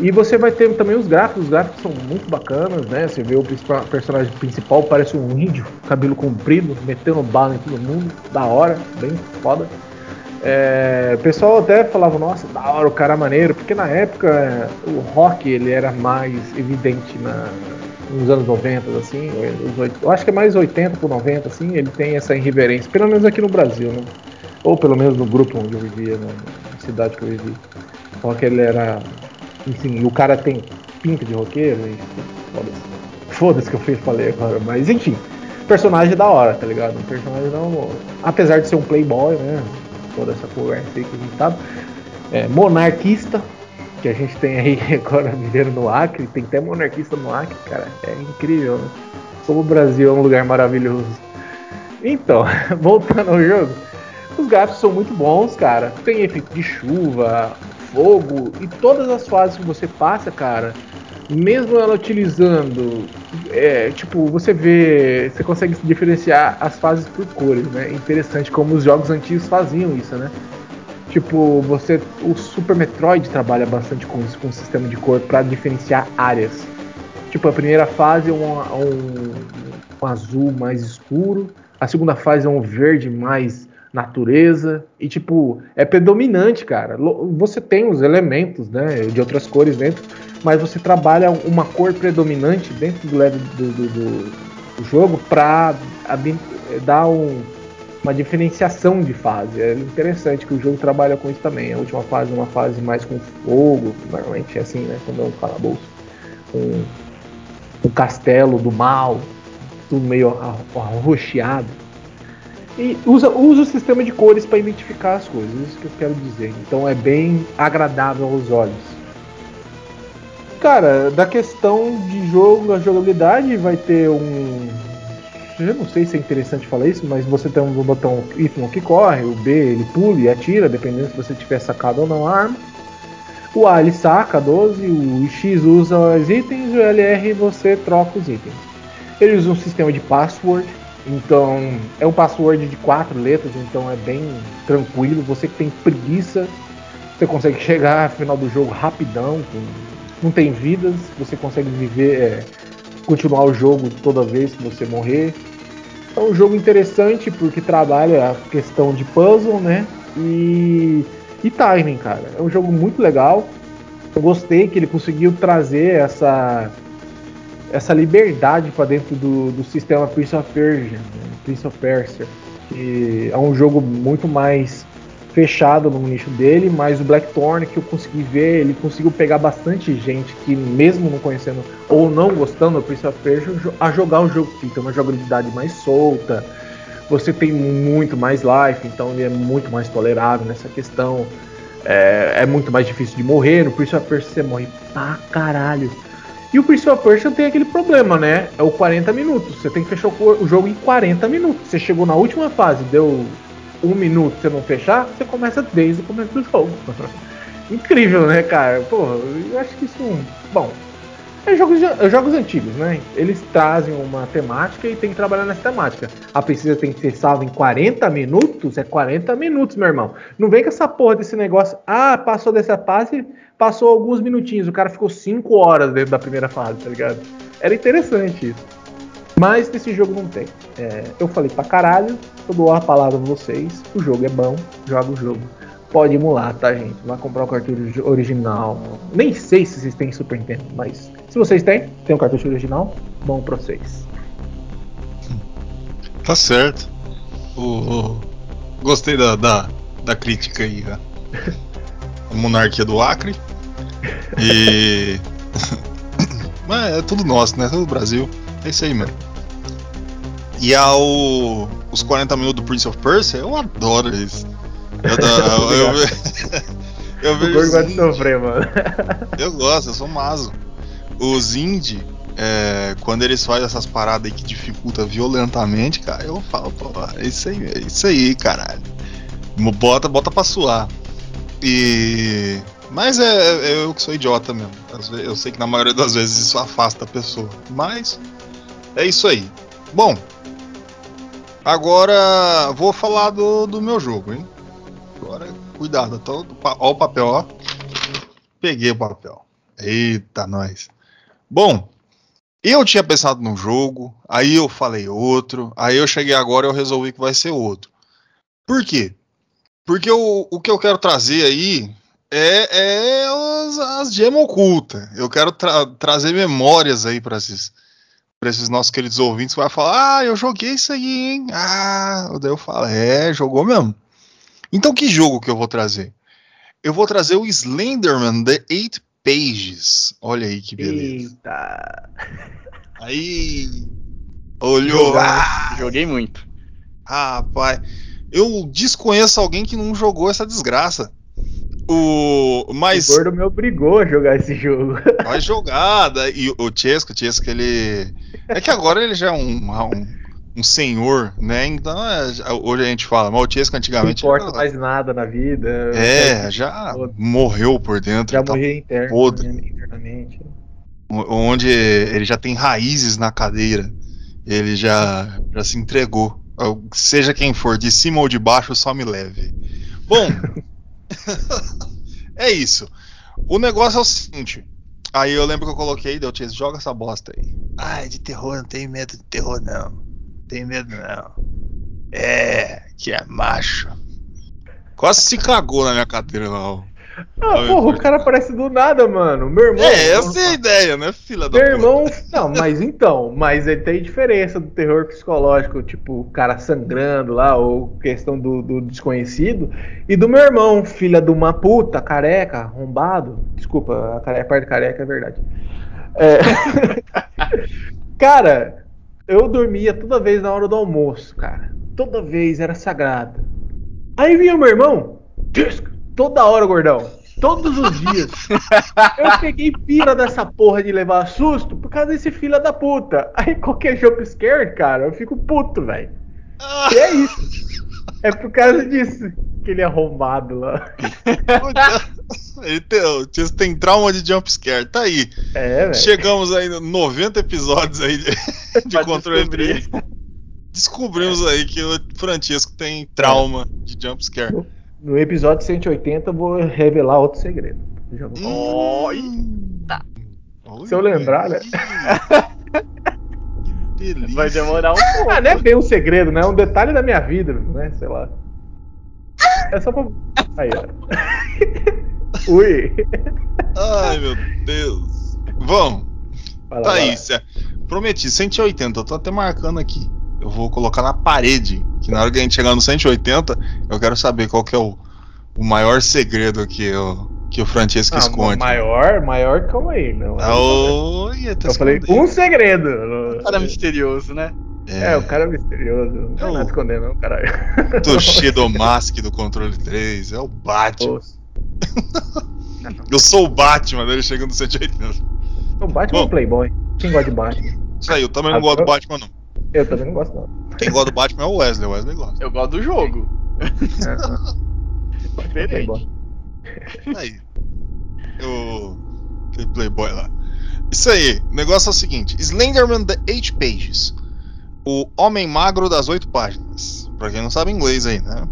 E você vai ter também os gráficos, os gráficos são muito bacanas, né? Você vê o personagem principal, parece um índio, cabelo comprido, metendo bala em todo mundo, da hora, bem foda. É, o pessoal até falava, nossa, da hora, o cara é maneiro, porque na época é, o rock ele era mais evidente na, nos anos 90, assim, os eu acho que é mais 80 por 90, assim, ele tem essa irreverência, pelo menos aqui no Brasil, né? Ou pelo menos no grupo onde eu vivia, né? na cidade que eu vivi. O rock ele era. Enfim, o cara tem pinta de roqueiro, e foda-se. Foda-se que eu falei agora, mas enfim, personagem da hora, tá ligado? Um personagem não. Apesar de ser um playboy, né? Toda essa conversa aí que a gente tá. É, monarquista, que a gente tem aí *laughs* agora vivendo no Acre, tem até monarquista no Acre, cara. É incrível, né? Como o Brasil é um lugar maravilhoso. Então, *laughs* voltando ao jogo, os gráficos são muito bons, cara. Tem efeito de chuva, fogo e todas as fases que você passa, cara. Mesmo ela utilizando, é, tipo, você vê, você consegue diferenciar as fases por cores, né? É interessante como os jogos antigos faziam isso, né? Tipo, você, o Super Metroid trabalha bastante com isso, com o sistema de cor para diferenciar áreas. Tipo, a primeira fase é um, um, um azul mais escuro, a segunda fase é um verde mais natureza e tipo é predominante, cara. Você tem os elementos, né, de outras cores dentro, mas você trabalha uma cor predominante dentro do do, do, do- jogo para dar um- uma diferenciação de fase. É interessante que o jogo trabalha com isso também. A última fase é uma fase mais com fogo, normalmente é assim, né, quando é um calabouço, um, um castelo do mal, tudo meio arro- arroxeado. E usa, usa o sistema de cores para identificar as coisas, isso que eu quero dizer. Então é bem agradável aos olhos. Cara, da questão de jogo, a jogabilidade vai ter um. Eu não sei se é interessante falar isso, mas você tem um botão Y que corre, o B ele pula e atira, dependendo se você tiver sacado ou não a arma. O A ele saca 12, o X usa os itens, o LR você troca os itens. Ele usa um sistema de password, então é um password de quatro letras, então é bem tranquilo. Você que tem preguiça, você consegue chegar ao final do jogo rapidão, não tem vidas, você consegue viver, é, continuar o jogo toda vez que você morrer. É um jogo interessante porque trabalha a questão de puzzle, né? E, e timing, cara. É um jogo muito legal. Eu gostei que ele conseguiu trazer essa essa liberdade para dentro do, do sistema Prince of Persia, né? Prince of Persia, que é um jogo muito mais fechado no nicho dele, mas o Blackthorn que eu consegui ver, ele conseguiu pegar bastante gente que mesmo não conhecendo ou não gostando do Prince of Persia a jogar o jogo, que tem uma jogabilidade mais solta. Você tem muito mais life, então ele é muito mais tolerável nessa questão. É, é muito mais difícil de morrer. No Prince of Persia você morre pra caralho. E o Prince of Persia tem aquele problema, né? É o 40 minutos. Você tem que fechar o jogo em 40 minutos. Você chegou na última fase, deu um minuto, você não fechar, você começa desde o começo do jogo. *laughs* Incrível, né, cara? Pô, eu acho que isso. Bom, é jogos, é jogos antigos, né? Eles trazem uma temática e tem que trabalhar nessa temática. A precisa tem que ser salva em 40 minutos? É 40 minutos, meu irmão. Não vem com essa porra desse negócio. Ah, passou dessa fase, passou alguns minutinhos. O cara ficou 5 horas dentro da primeira fase, tá ligado? Era interessante isso. Mas nesse jogo não tem. É, eu falei pra caralho, eu dou a palavra a vocês. O jogo é bom, joga o jogo. Pode emular, tá, gente? Vai comprar o cartucho original. Nem sei se vocês têm Super Nintendo, mas se vocês têm, tem um cartucho original, bom pra vocês. Tá certo. O, o- Gostei da, da, da crítica aí, né? A monarquia do Acre. E. *laughs* Mas é tudo nosso, né? Tudo Brasil. É isso aí, mano. E ao. Os 40 minutos do Prince of Persia, eu adoro isso. Eu, *laughs* eu, eu, eu O vejo sofrer, mano. eu gosto, eu sou maso. Os indie, é, quando eles fazem essas paradas aí que dificulta violentamente, cara, eu falo, pô, é isso aí, é isso aí, caralho. Bota, bota pra suar. E. Mas é, é eu que sou idiota mesmo. Às ve- Eu sei que na maioria das vezes isso afasta a pessoa. Mas é isso aí. Bom, agora vou falar do, do meu jogo, hein? Agora, cuidado, tô, ó o papel, ó. Peguei o papel. Eita, nós. Bom, eu tinha pensado num jogo, aí eu falei outro, aí eu cheguei agora e eu resolvi que vai ser outro. Por quê? Porque o, o que eu quero trazer aí é, é as, as gemas ocultas. Eu quero tra trazer memórias aí para esses, esses nossos queridos ouvintes vai falar: Ah, eu joguei isso aí, hein? Ah, daí eu falo: É, jogou mesmo. Então, que jogo que eu vou trazer? Eu vou trazer o Slenderman The Eight Pages. Olha aí que beleza. Eita. Aí. Olhou. Jogar, Ah, Joguei muito. rapaz. Eu desconheço alguém que não jogou essa desgraça. O. Mas. O gordo me obrigou a jogar esse jogo. Vai jogada. E o Chesco, o Chesco, ele. É que agora ele já é um, um, um senhor, né? Então, é, hoje a gente fala, mas o Chesco Não antigamente. importa era- mais nada na vida. É, já morreu por dentro. Já tá morri interno, podre. internamente. onde ele já tem raízes na cadeira. Ele já, já se entregou. Eu- Seja quem for, de cima ou de baixo, só me leve. Bom, *laughs* é isso. O negócio é o seguinte. Aí eu lembro que eu coloquei, deu Chase, joga essa bosta aí. Ai, de terror, não tenho medo de terror, não. Não tenho medo, não. É, que é macho. Quase se cagou na minha cadeira lá. ó. Ah, porra, o cara aparece do nada, mano. Meu irmão. É, essa é a ideia, né, filha da Meu puta? irmão. Não, mas então, mas ele tem diferença do terror psicológico, tipo, o cara sangrando lá, ou questão do, do desconhecido, e do meu irmão, filha de uma puta, careca, arrombado. Desculpa, a, care- a parte careca é verdade. É. *laughs* cara, eu dormia toda vez na hora do almoço, cara. Toda vez era sagrado. Aí vinha meu irmão, disco, toda hora, gordão. Todos os dias. *laughs* Eu peguei pira dessa porra de levar susto por causa desse filho da puta. Aí qualquer jump scare, cara, eu fico puto, velho. E é isso. É por causa disso que ele é arrombado lá. *laughs* Ele tem, o Chase tem trauma de jumpscare, tá aí. É. Chegamos aí no 90 episódios aí de, *laughs* de controle descobrir. 3. Descobrimos aí que o Francesco tem trauma de jumpscare. No episódio 180 eu vou revelar outro segredo. Já vou- Hum. Olha Se eu lembrar, né? *laughs* delícia. Vai demorar um pouco. Ah, não é bem um segredo, né? É um detalhe da minha vida, né? Sei lá. É só pra. Aí, ó. *laughs* Ui. Ai, meu Deus. Vamos. Vai lá, Tá vai lá. Prometi, 180, eu tô até marcando aqui. Eu vou colocar na parede, que na hora que a gente chegar no 180, eu quero saber qual que é o, o maior segredo que o, que o Francesco Ah, esconde. maior, maior, calma aí. Não, Ah, ia tá eu falei, escondendo. um segredo. Cara misterioso, né? É, o cara é misterioso. Não tem É o- nada escondendo, não, caralho. Toshido Mask do controle 3, é o Batman. Nossa. Eu sou o Batman, ele chega no 180. O Batman é Bom. um playboy. Quem gosta de Batman? Isso aí, eu também não Ah, gosto do eu- Batman, não. Eu também não gosto, não. Quem gosta do Batman é o Wesley, o Wesley gosta. Eu gosto do jogo. É, é playboy. Aí. O. Aquele Playboy lá. Isso aí, o negócio é o seguinte: Slenderman The Eight Pages. O Homem Magro das Oito Páginas. Pra quem não sabe inglês aí, né?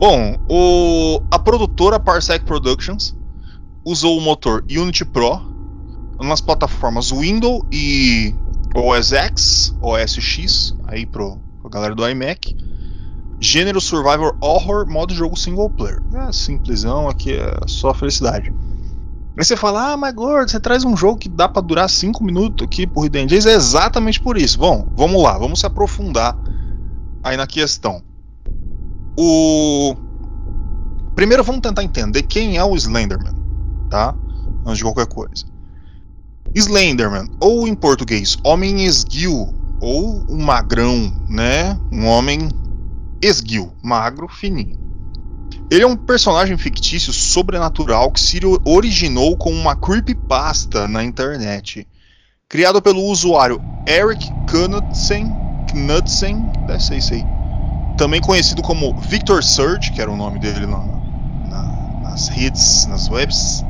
Bom, o, a produtora Parsec Productions usou o motor Unity Pro nas plataformas Windows e OS X, OS X, aí pro, pra galera do iMac. Gênero Survivor Horror, modo jogo single player. É simplesão, aqui é só felicidade. Aí você fala, ah, mas gordo, você traz um jogo que dá pra durar 5 minutos aqui por Hidden. É exatamente por isso. Bom, vamos lá, vamos se aprofundar aí na questão. O. Primeiro vamos tentar entender quem é o Slenderman, tá? Antes de qualquer coisa. Slenderman, ou em português, homem esguio, ou um magrão, né? Um homem esguio, magro, fininho. Ele é um personagem fictício sobrenatural que se originou com uma creepypasta na internet, criado pelo usuário Eric Knudsen, Knudsen, deve ser isso aí, também conhecido como Victor Surge, que era o nome dele na, na, nas redes, nas webs,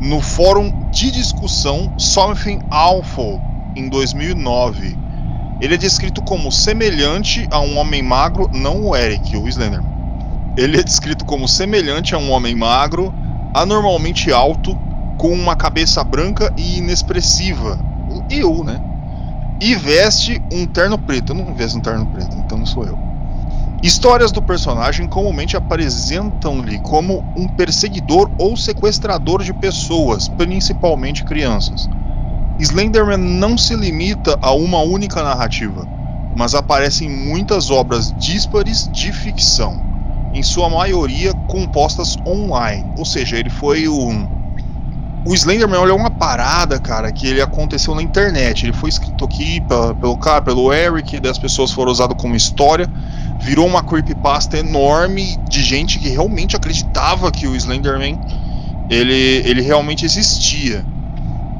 no fórum de discussão Something Awful em 2009. Ele é descrito como semelhante a um homem magro, não o Eric, o Slenderman. Ele é descrito como semelhante a um homem magro, anormalmente alto, com uma cabeça branca e inexpressiva. Eu, né? E veste um terno preto. Eu não vejo um terno preto, então não sou eu. Histórias do personagem comumente apresentam-lhe como um perseguidor ou sequestrador de pessoas, principalmente crianças. Slenderman não se limita a uma única narrativa, mas aparece em muitas obras díspares de ficção, em sua maioria compostas online. Ou seja, ele foi um. O Slenderman é uma parada, cara, que ele aconteceu na internet. Ele foi escrito aqui pelo, pelo cara, pelo Eric, das pessoas foram usadas como história. Virou uma creepypasta enorme de gente que realmente acreditava que o Slenderman ele, ele realmente existia.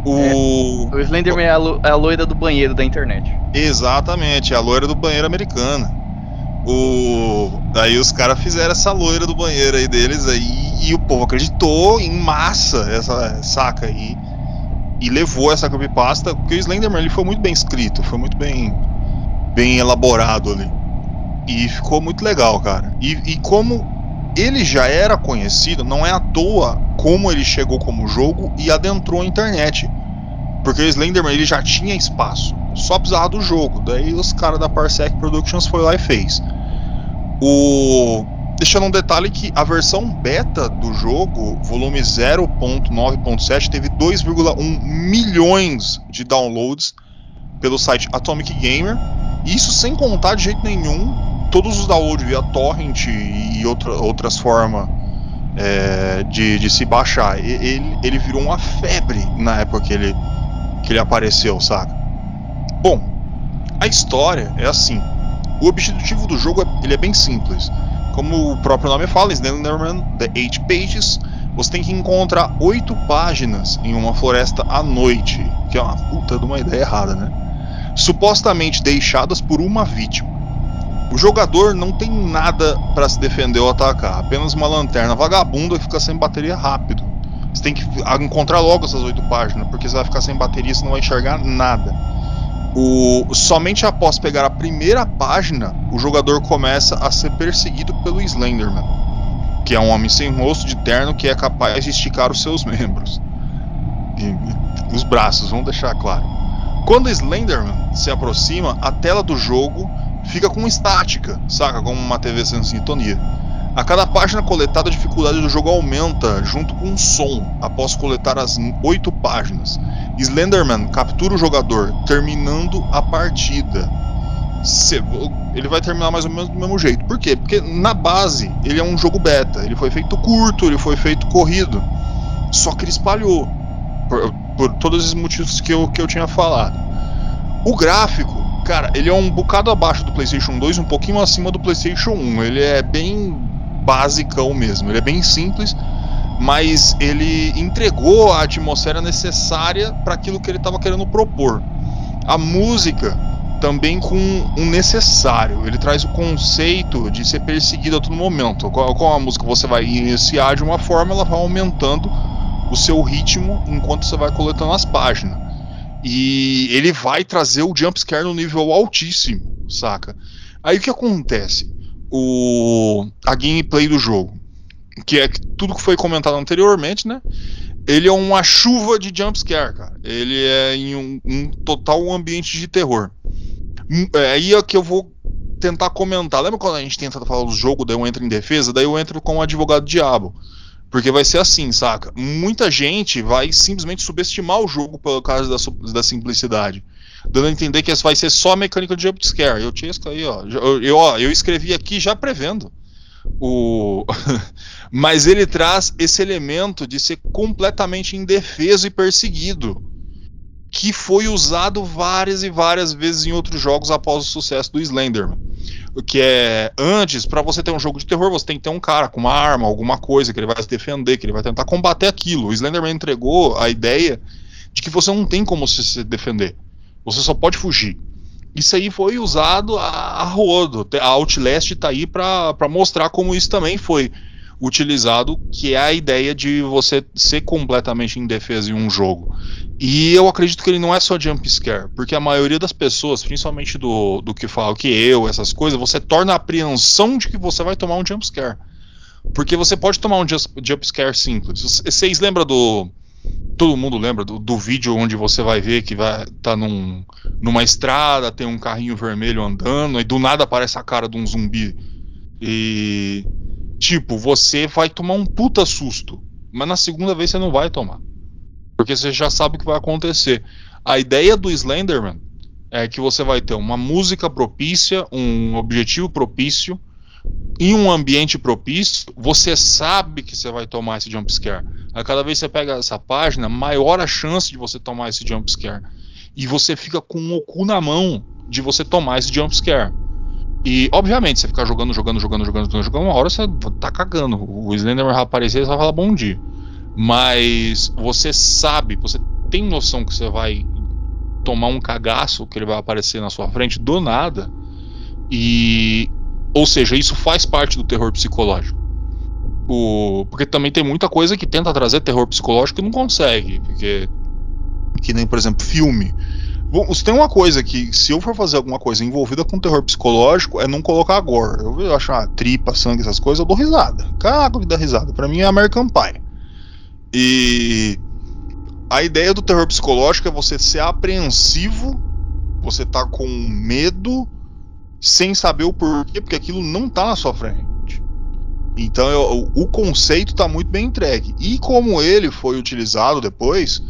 O... É, o Slenderman é a, é a loira do banheiro da internet. Exatamente, é a loira do banheiro americana. O... Aí os caras fizeram essa loira do banheiro aí deles aí e o povo acreditou em massa essa saca aí e levou essa creepypasta porque o Slenderman ele foi muito bem escrito, foi muito bem bem elaborado ali e ficou muito legal, cara. E, e como ele já era conhecido, não é à toa como ele chegou como jogo e adentrou a internet. Porque o Slenderman ele já tinha espaço, só precisava do jogo. Daí os caras da Parsec Productions foi lá e fez. O deixando um detalhe que a versão beta do jogo, volume 0.9.7, teve 2,1 milhões de downloads pelo site Atomic Gamer. Isso sem contar de jeito nenhum todos os downloads via torrent e outra, outras formas é, de, de, se baixar. Ele, ele virou uma febre na época que ele, que ele apareceu, saca? Bom, a história é assim. O objetivo do jogo é, ele é bem simples. Como o próprio nome fala, Slenderman The Eight Pages, você tem que encontrar oito páginas em uma floresta à noite, que é uma puta de uma ideia errada, né? Supostamente deixadas por uma vítima. O jogador não tem nada para se defender ou atacar, apenas uma lanterna vagabunda que fica sem bateria rápido. Você tem que encontrar logo essas oito páginas, porque você vai ficar sem bateria e não vai enxergar nada. O, somente após pegar a primeira página, o jogador começa a ser perseguido pelo Slenderman, que é um homem sem rosto de terno que é capaz de esticar os seus *laughs* membros. E, os braços, vamos deixar claro. Quando o Slenderman se aproxima, a tela do jogo fica com estática, saca? Como uma TV sem sintonia. A cada página coletada, a dificuldade do jogo aumenta junto com o som após coletar as oito páginas. Slenderman captura o jogador, terminando a partida. Ele vai terminar mais ou menos do mesmo jeito. Por quê? Porque na base ele é um jogo beta. Ele foi feito curto, ele foi feito corrido. Só que ele espalhou. Por, por todos os motivos que eu, que eu tinha falado. O gráfico Cara, ele é um bocado abaixo do PlayStation 2, um pouquinho acima do PlayStation 1. Ele é bem basicão mesmo. Ele é bem simples, mas ele entregou a atmosfera necessária para aquilo que ele estava querendo propor. A música também com um necessário. Ele traz o conceito de ser perseguido a todo momento. Com a música você vai iniciar de uma forma, ela vai aumentando o seu ritmo enquanto você vai coletando as páginas. E ele vai trazer o jumpscare no nível altíssimo, saca? Aí o que acontece? O, a gameplay do jogo, que é tudo que foi comentado anteriormente, né? Ele é uma chuva de jumpscare, cara. Ele é em um, um total ambiente de terror. Hum, é aí é que eu vou tentar comentar. Lembra quando a gente tenta falar do jogo, daí eu entro em defesa, daí eu entro como advogado diabo. Porque vai ser assim, saca? Muita gente vai simplesmente subestimar o jogo por causa da, da simplicidade. Dando a entender que vai ser só mecânica de jumpscare. Eu tinha isso aí, ó. Eu, eu, ó, eu escrevi aqui já prevendo. O... *laughs* Mas ele traz esse elemento de ser completamente indefeso e perseguido. Que foi usado várias e várias vezes em outros jogos após o sucesso do Slenderman que é antes, para você ter um jogo de terror, você tem que ter um cara com uma arma, alguma coisa que ele vai se defender, que ele vai tentar combater aquilo. O Slenderman entregou a ideia de que você não tem como se defender. Você só pode fugir. Isso aí foi usado a, a rodo. A Outlast está aí para mostrar como isso também foi utilizado, que é a ideia de você ser completamente indefeso em um jogo. E eu acredito que ele não é só jump scare, porque a maioria das pessoas, principalmente do, do que fala que eu, essas coisas, você torna a apreensão de que você vai tomar um jump scare. Porque você pode tomar um jump scare simples. Vocês lembram do todo mundo lembra do, do, vídeo onde você vai ver que vai tá num, numa estrada, tem um carrinho vermelho andando, e do nada aparece a cara de um zumbi. E tipo, você vai tomar um puta susto, mas na segunda vez você não vai tomar. Porque você já sabe o que vai acontecer. A ideia do Slenderman é que você vai ter uma música propícia, um objetivo propício, em um ambiente propício, você sabe que você vai tomar esse jump scare. A cada vez que você pega essa página, maior a chance de você tomar esse jump scare. E você fica com o cu na mão de você tomar esse jump scare. E, obviamente, você ficar jogando, jogando, jogando, jogando, jogando, uma hora você tá cagando. O Slenderman vai aparecer e vai falar bom dia. Mas você sabe, você tem noção que você vai tomar um cagaço, que ele vai aparecer na sua frente do nada. E. Ou seja, isso faz parte do terror psicológico. O, porque também tem muita coisa que tenta trazer terror psicológico e não consegue. Porque. Que nem, por exemplo, filme. Bom, se tem uma coisa que, se eu for fazer alguma coisa envolvida com terror psicológico, é não colocar gore. Eu, eu acho uma tripa, sangue, essas coisas, eu dou risada. Cago de dar risada. Pra mim é American Pie. E a ideia do terror psicológico é você ser apreensivo, você tá com medo, sem saber o porquê, porque aquilo não tá na sua frente. Então eu, o conceito tá muito bem entregue. E como ele foi utilizado depois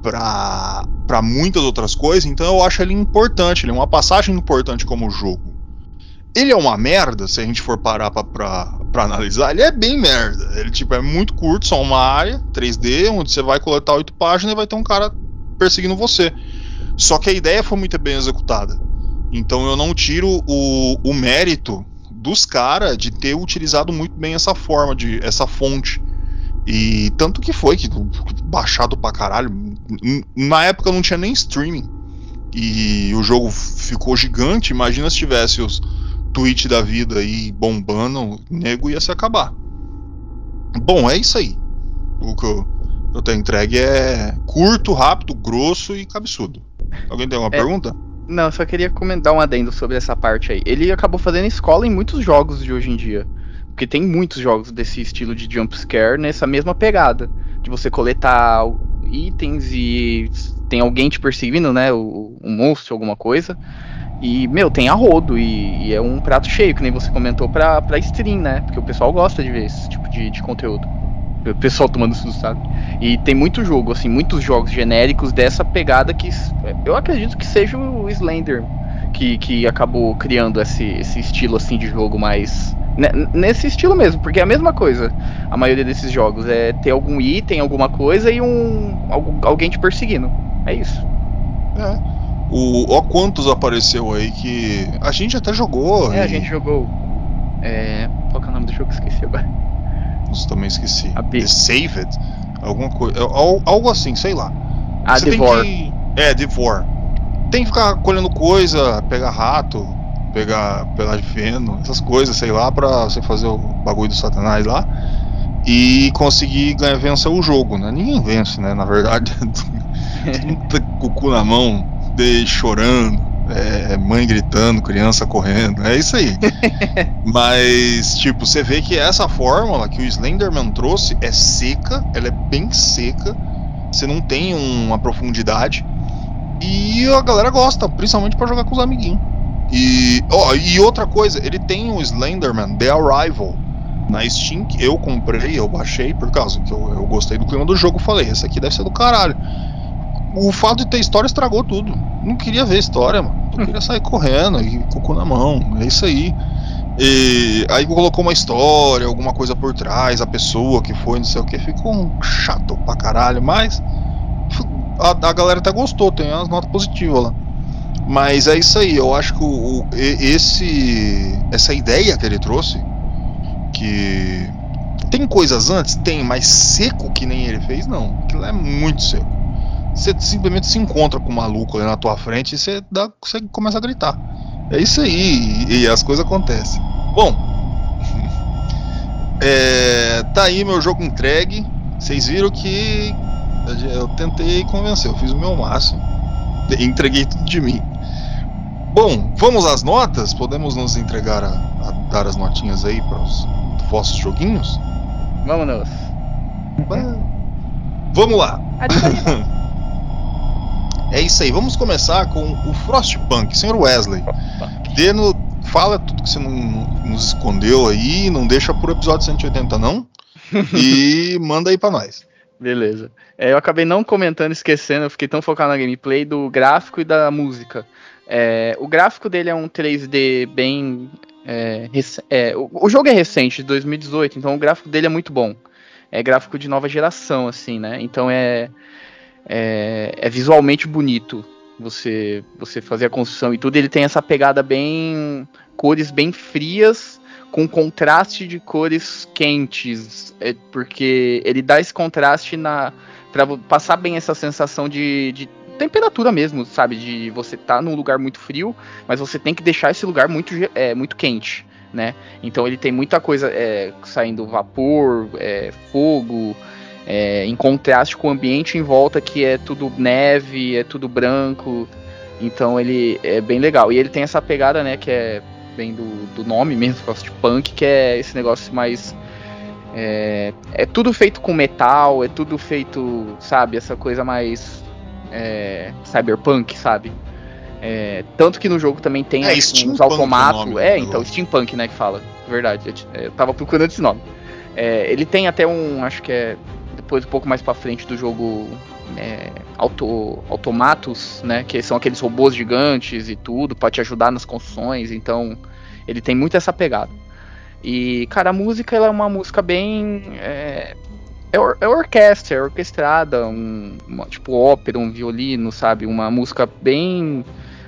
para muitas outras coisas, então eu acho ele importante, ele é uma passagem importante como jogo. Ele é uma merda, se a gente for parar pra, pra, pra, analisar, ele é bem merda. Ele tipo, é muito curto, só uma área 3D, onde você vai coletar oito páginas e vai ter um cara perseguindo você. Só que a ideia foi muito bem executada. Então eu não tiro o, o mérito dos caras de ter utilizado muito bem essa forma, de essa fonte. E tanto que foi, que baixado pra caralho. Na época não tinha nem streaming. E o jogo ficou gigante. Imagina se tivesse os Twitch da vida aí bombando, o nego ia se acabar. Bom, é isso aí. O que eu, eu tenho entregue é curto, rápido, grosso e cabeçudo. Alguém tem alguma é, pergunta? Não, só queria comentar um adendo sobre essa parte aí. Ele acabou fazendo escola em muitos jogos de hoje em dia. Porque tem muitos jogos desse estilo de jump scare nessa mesma pegada. De você coletar itens e tem alguém te perseguindo, né? Um monstro, alguma coisa. E, meu, tem a rodo e, e, é um prato cheio, que nem você comentou, pra, pra stream, né? Porque o pessoal gosta de ver esse tipo de, de conteúdo. O pessoal tomando susto, sabe? E tem muito jogo, assim, muitos jogos genéricos dessa pegada que eu acredito que seja o Slender que, que acabou criando esse, esse estilo, assim, de jogo mais Nesse estilo mesmo, porque é a mesma coisa. A maioria desses jogos é ter algum item, alguma coisa e um alguém te perseguindo. É isso. É. O ó quantos apareceu aí que a gente até jogou. É, e... a gente jogou. É, qual que é o nome do jogo que esqueci agora? Nossa, também esqueci. A The Saved, alguma coisa, é, algo assim, sei lá. Ah, Você Devor. Que... É, Devor. Tem que ficar colhendo coisa, pegar rato, pegar pedaço de feno, essas coisas, sei lá, pra você fazer o bagulho do satanás lá e conseguir ganhar, vencer o jogo, né? Ninguém vence, né? Na verdade, *laughs* *laughs* com o cu na mão, de, chorando, é, mãe gritando, criança correndo, é isso aí. *laughs* Mas, tipo, você vê que essa fórmula que o Slenderman trouxe é seca, ela é bem seca, você não tem uma profundidade. E a galera gosta, principalmente para jogar com os amiguinhos. E, oh, e outra coisa, ele tem o Slenderman The Arrival na Steam, eu comprei, eu baixei por causa que eu, eu gostei do clima do jogo. Falei, esse aqui deve ser do caralho. O fato de ter história estragou tudo. Não queria ver história, mano. Eu queria sair correndo e cu na mão. É isso aí. E aí colocou uma história, alguma coisa por trás, a pessoa que foi, não sei o que, ficou um chato pra caralho, mas a, a galera até gostou, tem umas notas positivas lá. Mas é isso aí, eu acho que o, o, esse, essa ideia que ele trouxe, que tem coisas antes? Tem, mas seco que nem ele fez, não. Aquilo é muito seco. Você simplesmente se encontra com um maluco ali na tua frente e você, dá, você começa a gritar. É isso aí, e, e as coisas acontecem. Bom, *laughs* é, tá aí meu jogo entregue. Vocês viram que eu tentei convencer, eu fiz o meu máximo. *laughs* Entreguei tudo de mim. Bom, vamos às notas? Podemos nos entregar a, a dar as notinhas aí para os vossos joguinhos? Vamos. Vamos lá. *laughs* é isso aí. Vamos começar com o Frostpunk, senhor Wesley. Fala tudo que você não nos escondeu aí, não deixa por episódio 180 não. *laughs* e manda aí para nós. Beleza. É, eu acabei não comentando, esquecendo, eu fiquei tão focado na gameplay do gráfico e da música. É, o gráfico dele é um 3D bem. É, é, o, o, jogo é recente, de 2018, então o gráfico dele é muito bom. É gráfico de nova geração, assim, né? Então é, é, é visualmente bonito você você fazer a construção e tudo. Ele tem essa pegada bem. cores bem frias com contraste de cores quentes, é, porque ele dá esse contraste na para passar bem essa sensação de, de, temperatura mesmo, sabe, de você tá num lugar muito frio, mas você tem que deixar esse lugar muito é, muito quente, né? Então ele tem muita coisa é, saindo vapor, é, fogo, é, em contraste com o ambiente em volta que é tudo neve, é tudo branco. Então ele é bem legal. E ele tem essa pegada, né, que é vem do, do nome mesmo, Frostpunk, que é esse negócio mais. É, é, tudo feito com metal, é tudo feito, sabe, essa coisa mais é, cyberpunk, sabe? É, tanto que no jogo também tem é, uns automatos. É, então, steampunk, né, que fala. Verdade, eu, eu tava procurando esse nome. É, ele tem até um, acho que é depois um pouco mais para frente do jogo é, auto, automatos, né? Que são aqueles robôs gigantes e tudo para te ajudar nas construções. Então ele tem muito essa pegada. E cara, a música ela é uma música bem é, é, or, é orquestra, é orquestrada, um, uma, tipo ópera, um violino, sabe? Uma música bem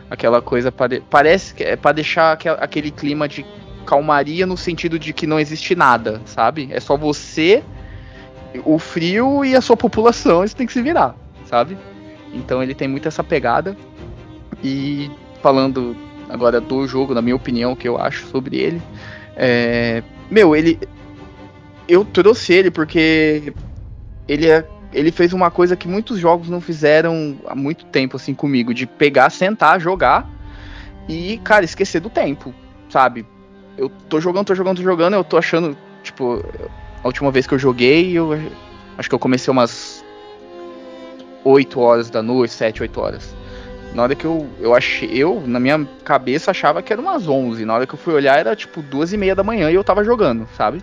aquela coisa para parece que é para deixar aquel, aquele clima de calmaria no sentido de que não existe nada, sabe? É só você o frio e a sua população, eles têm que se virar, sabe? Então ele tem muito essa pegada. E falando agora do jogo, na minha opinião, que eu acho sobre ele. É, meu, ele. Eu trouxe ele porque ele é. Ele fez uma coisa que muitos jogos não fizeram há muito tempo, assim, comigo, de pegar, sentar, jogar e, cara, esquecer do tempo, sabe? Eu tô jogando, tô jogando, tô jogando, eu tô achando, tipo, a última vez que eu joguei, eu acho que eu comecei umas 8 horas da noite, 7, 8 horas. Na hora que eu, eu achei, eu, na minha cabeça, achava que era umas 11. Na hora que eu fui olhar, era tipo duas e meia da manhã e eu tava jogando, sabe?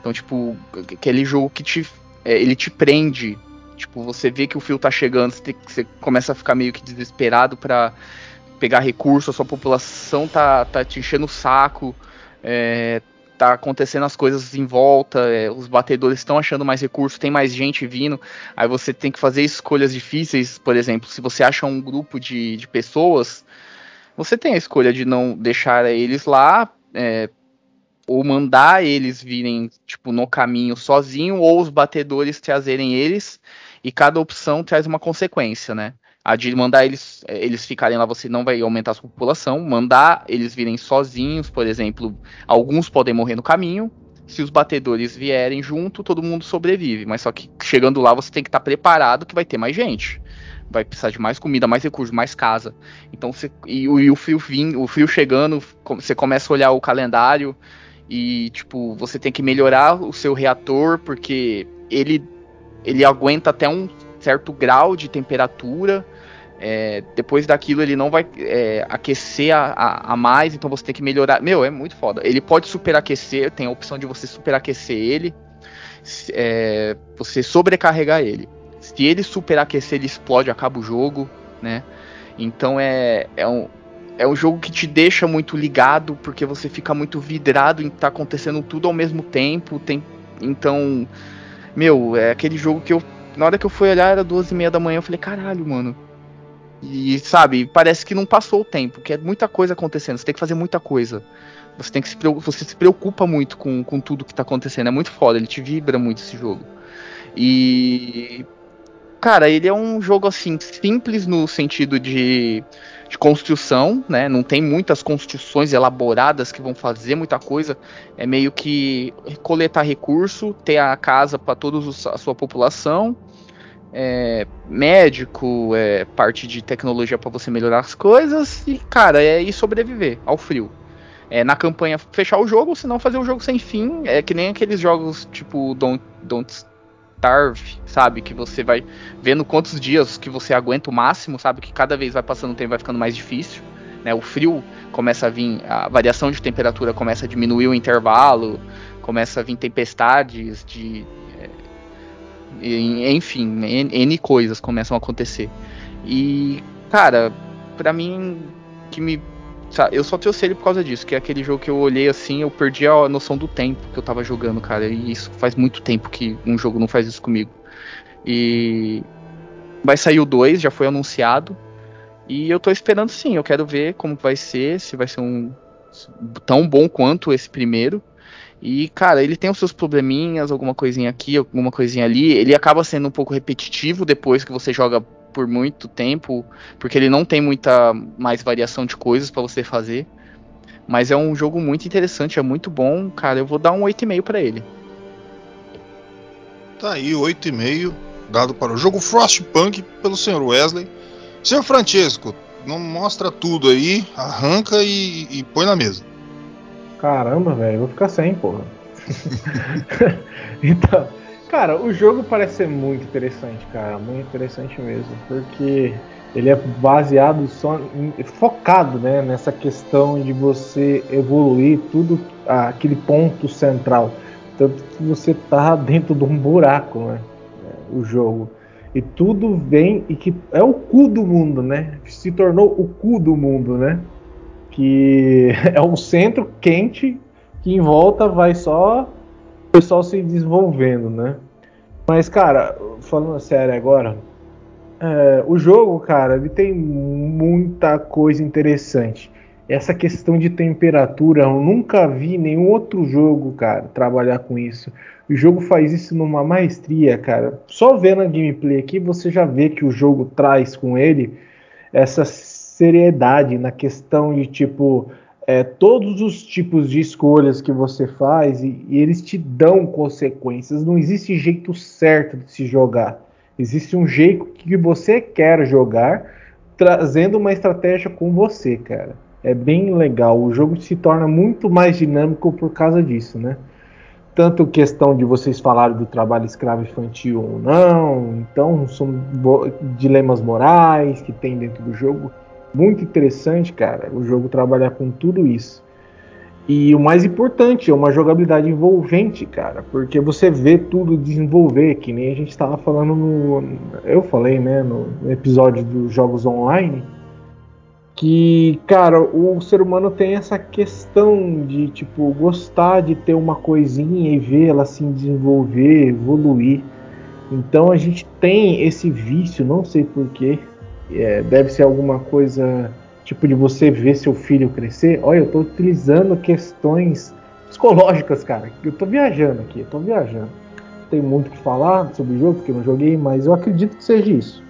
Então, tipo, aquele jogo que te, é, ele te prende. Tipo, você vê que o fio tá chegando, você, tem, você começa a ficar meio que desesperado para pegar recurso, a sua população tá, tá te enchendo o saco. É, tá acontecendo as coisas em volta, é, os batedores estão achando mais recursos, tem mais gente vindo, aí você tem que fazer escolhas difíceis, por exemplo, se você acha um grupo de, de pessoas, você tem a escolha de não deixar eles lá, é, ou mandar eles virem, tipo, no caminho sozinho, ou os batedores trazerem eles, e cada opção traz uma consequência, né? A de mandar eles, eh, eles ficarem lá, você não vai aumentar a sua população. Mandar eles virem sozinhos, por exemplo, alguns podem morrer no caminho. Se os batedores vierem junto, todo mundo sobrevive. Mas só que chegando lá, você tem que estar preparado que vai ter mais gente. Vai precisar de mais comida, mais recursos, mais casa. Então você. E, e o frio vim, o frio chegando, você começa a olhar o calendário e, tipo, você tem que melhorar o seu reator, porque ele, ele aguenta até um certo grau de temperatura é, depois daquilo ele não vai é, aquecer a, a, a, mais, então você tem que melhorar. Meu, é muito foda. Ele pode superaquecer, tem a opção de você superaquecer ele, é, você sobrecarregar ele. Se ele superaquecer, ele explode, acaba o jogo, né? Então é, é, um, é um jogo que te deixa muito ligado, porque você fica muito vidrado em tá acontecendo tudo ao mesmo tempo. Tem, então, meu, é aquele jogo que eu. Na hora que eu fui olhar, era duas e meia da manhã, eu falei, caralho, mano e, sabe, parece que não passou o tempo, que é muita coisa acontecendo, você tem que fazer muita coisa. Você tem que se você se preocupa muito com, com tudo que tá acontecendo. É muito foda, ele te vibra muito esse jogo. E. Cara, ele é um jogo assim, simples no sentido de, de construção, né? Não tem muitas construções elaboradas que vão fazer muita coisa. É meio que coletar recurso, ter a casa para toda a sua população é, médico, é, parte de tecnologia para você melhorar as coisas e, cara, é ir sobreviver ao frio. É, na campanha fechar o jogo, senão fazer o jogo sem fim. É que nem aqueles jogos tipo Don't, Don't starve, sabe? Que você vai vendo quantos dias que você aguenta o máximo, sabe? Que cada vez vai passando o tempo vai ficando mais difícil. Né? O frio começa a vir, a variação de temperatura começa a diminuir o intervalo, começa a vir tempestades de. Enfim, N, coisas começam a acontecer. E, cara, para mim, que me eu só trouxe ele por causa disso, que é aquele jogo que eu olhei assim, eu perdi a noção do tempo que eu tava jogando, cara. E isso faz muito tempo que um jogo não faz isso comigo. E vai sair o 2, já foi anunciado. E eu tô esperando sim, eu quero ver como vai ser, se vai ser um tão bom quanto esse primeiro. E, cara, ele tem os seus probleminhas, alguma coisinha aqui, alguma coisinha ali. Ele acaba sendo um pouco repetitivo depois que você joga por muito tempo, porque ele não tem muita mais variação de coisas para você fazer. Mas é um jogo muito interessante, é muito bom, cara. Eu vou dar um 8,5 para ele. Tá aí, 8,5 dado para o jogo Frostpunk pelo Sr. Wesley. Sr. Francesco, não mostra tudo aí, arranca e, e põe na mesa. Caramba, velho, vou ficar sem, porra. *laughs* então, Cara, o jogo parece ser muito interessante, cara, muito interessante mesmo, porque ele é baseado só em, focado, né, nessa questão de você evoluir tudo aquele ponto central, tanto que você tá dentro de um buraco, né, o jogo. E tudo vem e que é o cu do mundo, né? Se tornou o cu do mundo, né? Que *laughs* é um centro quente que em volta vai só pessoal se desenvolvendo, né? Mas, cara, falando sério agora, é, o jogo, cara, ele tem muita coisa interessante. Essa questão de temperatura, eu nunca vi nenhum outro jogo, cara, trabalhar com isso. O jogo faz isso numa maestria, cara. Só vendo a gameplay aqui, você já vê que o jogo traz com ele essa seriedade na questão de tipo é, todos os tipos de escolhas que você faz e, e, eles te dão consequências. Não existe jeito certo de se jogar. Existe um jeito que você quer jogar, trazendo uma estratégia com você, cara. É bem legal. O jogo se torna muito mais dinâmico por causa disso, né? Tanto questão de vocês falarem do trabalho escravo infantil ou não, então são dilemas morais que tem dentro do jogo muito interessante, cara, o jogo trabalhar com tudo isso. E o mais importante, é uma jogabilidade envolvente, cara, porque você vê tudo desenvolver, que nem a gente estava falando no. Eu falei, né, no episódio dos jogos online, que, cara, o ser humano tem essa questão de, tipo, gostar de ter uma coisinha e ver ela se desenvolver, evoluir. Então a gente tem esse vício, não sei porquê, é, deve ser alguma coisa tipo de você ver seu filho crescer. Olha, eu estou utilizando questões psicológicas, cara. Eu estou viajando aqui, eu tô viajando. Tem muito que falar sobre o jogo, porque eu não joguei, mas eu acredito que seja isso.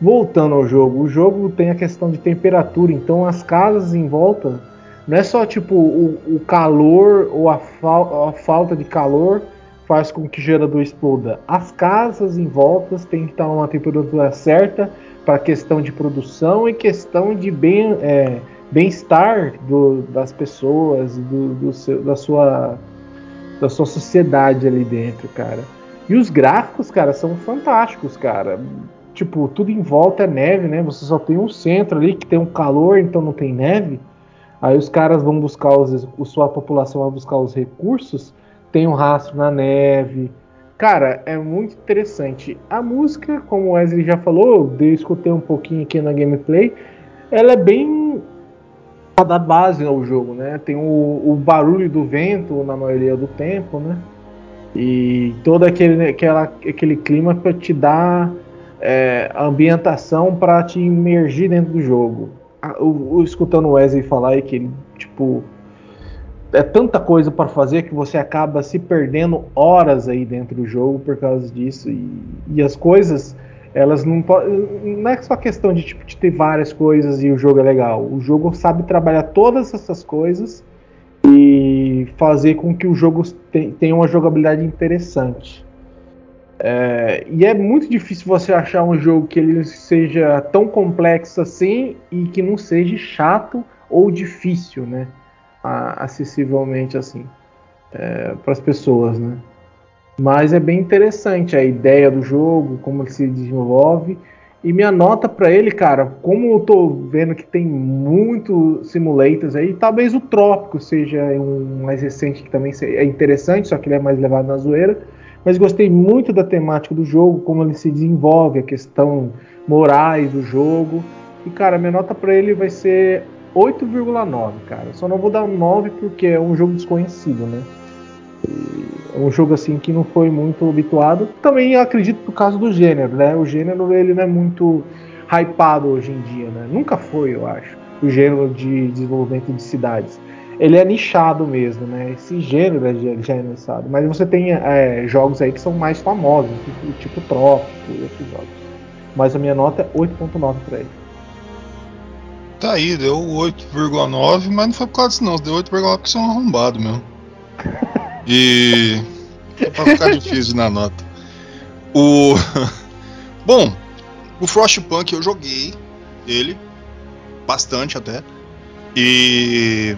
Voltando ao jogo, o jogo tem a questão de temperatura, então as casas em volta não é só tipo o, o calor ou a, a falta de calor faz com que o gerador exploda. As casas em volta têm que estar numa temperatura certa para questão de produção e questão de bem, é, bem-estar das pessoas, do, do seu, da, sua, da sua sociedade ali dentro, cara. E os gráficos, cara, são fantásticos, cara. Tipo, tudo em volta é neve, né? Você só tem um centro ali que tem um calor, então não tem neve. Aí os caras vão buscar os, a sua população vai buscar os recursos, tem um rastro na neve, Cara, é muito interessante. A música, como o Wesley já falou, eu escutei um pouquinho aqui na gameplay, ela é bem a da base ao jogo, né? Tem o, o, barulho do vento na maioria do tempo, né? E todo aquele, aquela, aquele clima para te dar é, ambientação para te imergir dentro do jogo. O, escutando o Wesley falar aí que ele, tipo, é tanta coisa para fazer que você acaba se perdendo horas aí dentro do jogo por causa disso. E, e as coisas, elas não Não é só questão de, tipo, de ter várias coisas e o jogo é legal. O jogo sabe trabalhar todas essas coisas e fazer com que o jogo tenha uma jogabilidade interessante. É, e é muito difícil você achar um jogo que ele seja tão complexo assim e que não seja chato ou difícil, né? Acessivelmente assim é, para as pessoas, né? Mas é bem interessante a ideia do jogo, como ele se desenvolve. E minha nota para ele, cara, como eu tô vendo que tem muito simulators aí, talvez o Trópico seja um mais recente que também é interessante, só que ele é mais levado na zoeira. Mas gostei muito da temática do jogo, como ele se desenvolve, a questão morais do jogo. E, cara, minha nota para ele vai ser 8,9, cara. Só não vou dar um 9 porque é um jogo desconhecido, né? É um jogo assim que não foi muito habituado. Também acredito por causa do gênero, né? O gênero ele não é muito hypado hoje em dia, né? Nunca foi, eu acho, o gênero de desenvolvimento de cidades. Ele é nichado mesmo, né? Esse gênero já é nichado. Mas você tem é, jogos aí que são mais famosos, tipo, tipo Trópico e outros jogos. Mas a minha nota é 8.9 para ele. Tá aí, deu 8,9, mas não foi por causa disso não, deu 8,9 porque são arrombado mesmo. E. É pra ficar difícil na nota. O. *laughs* Bom, o Frostpunk eu joguei ele bastante até. E.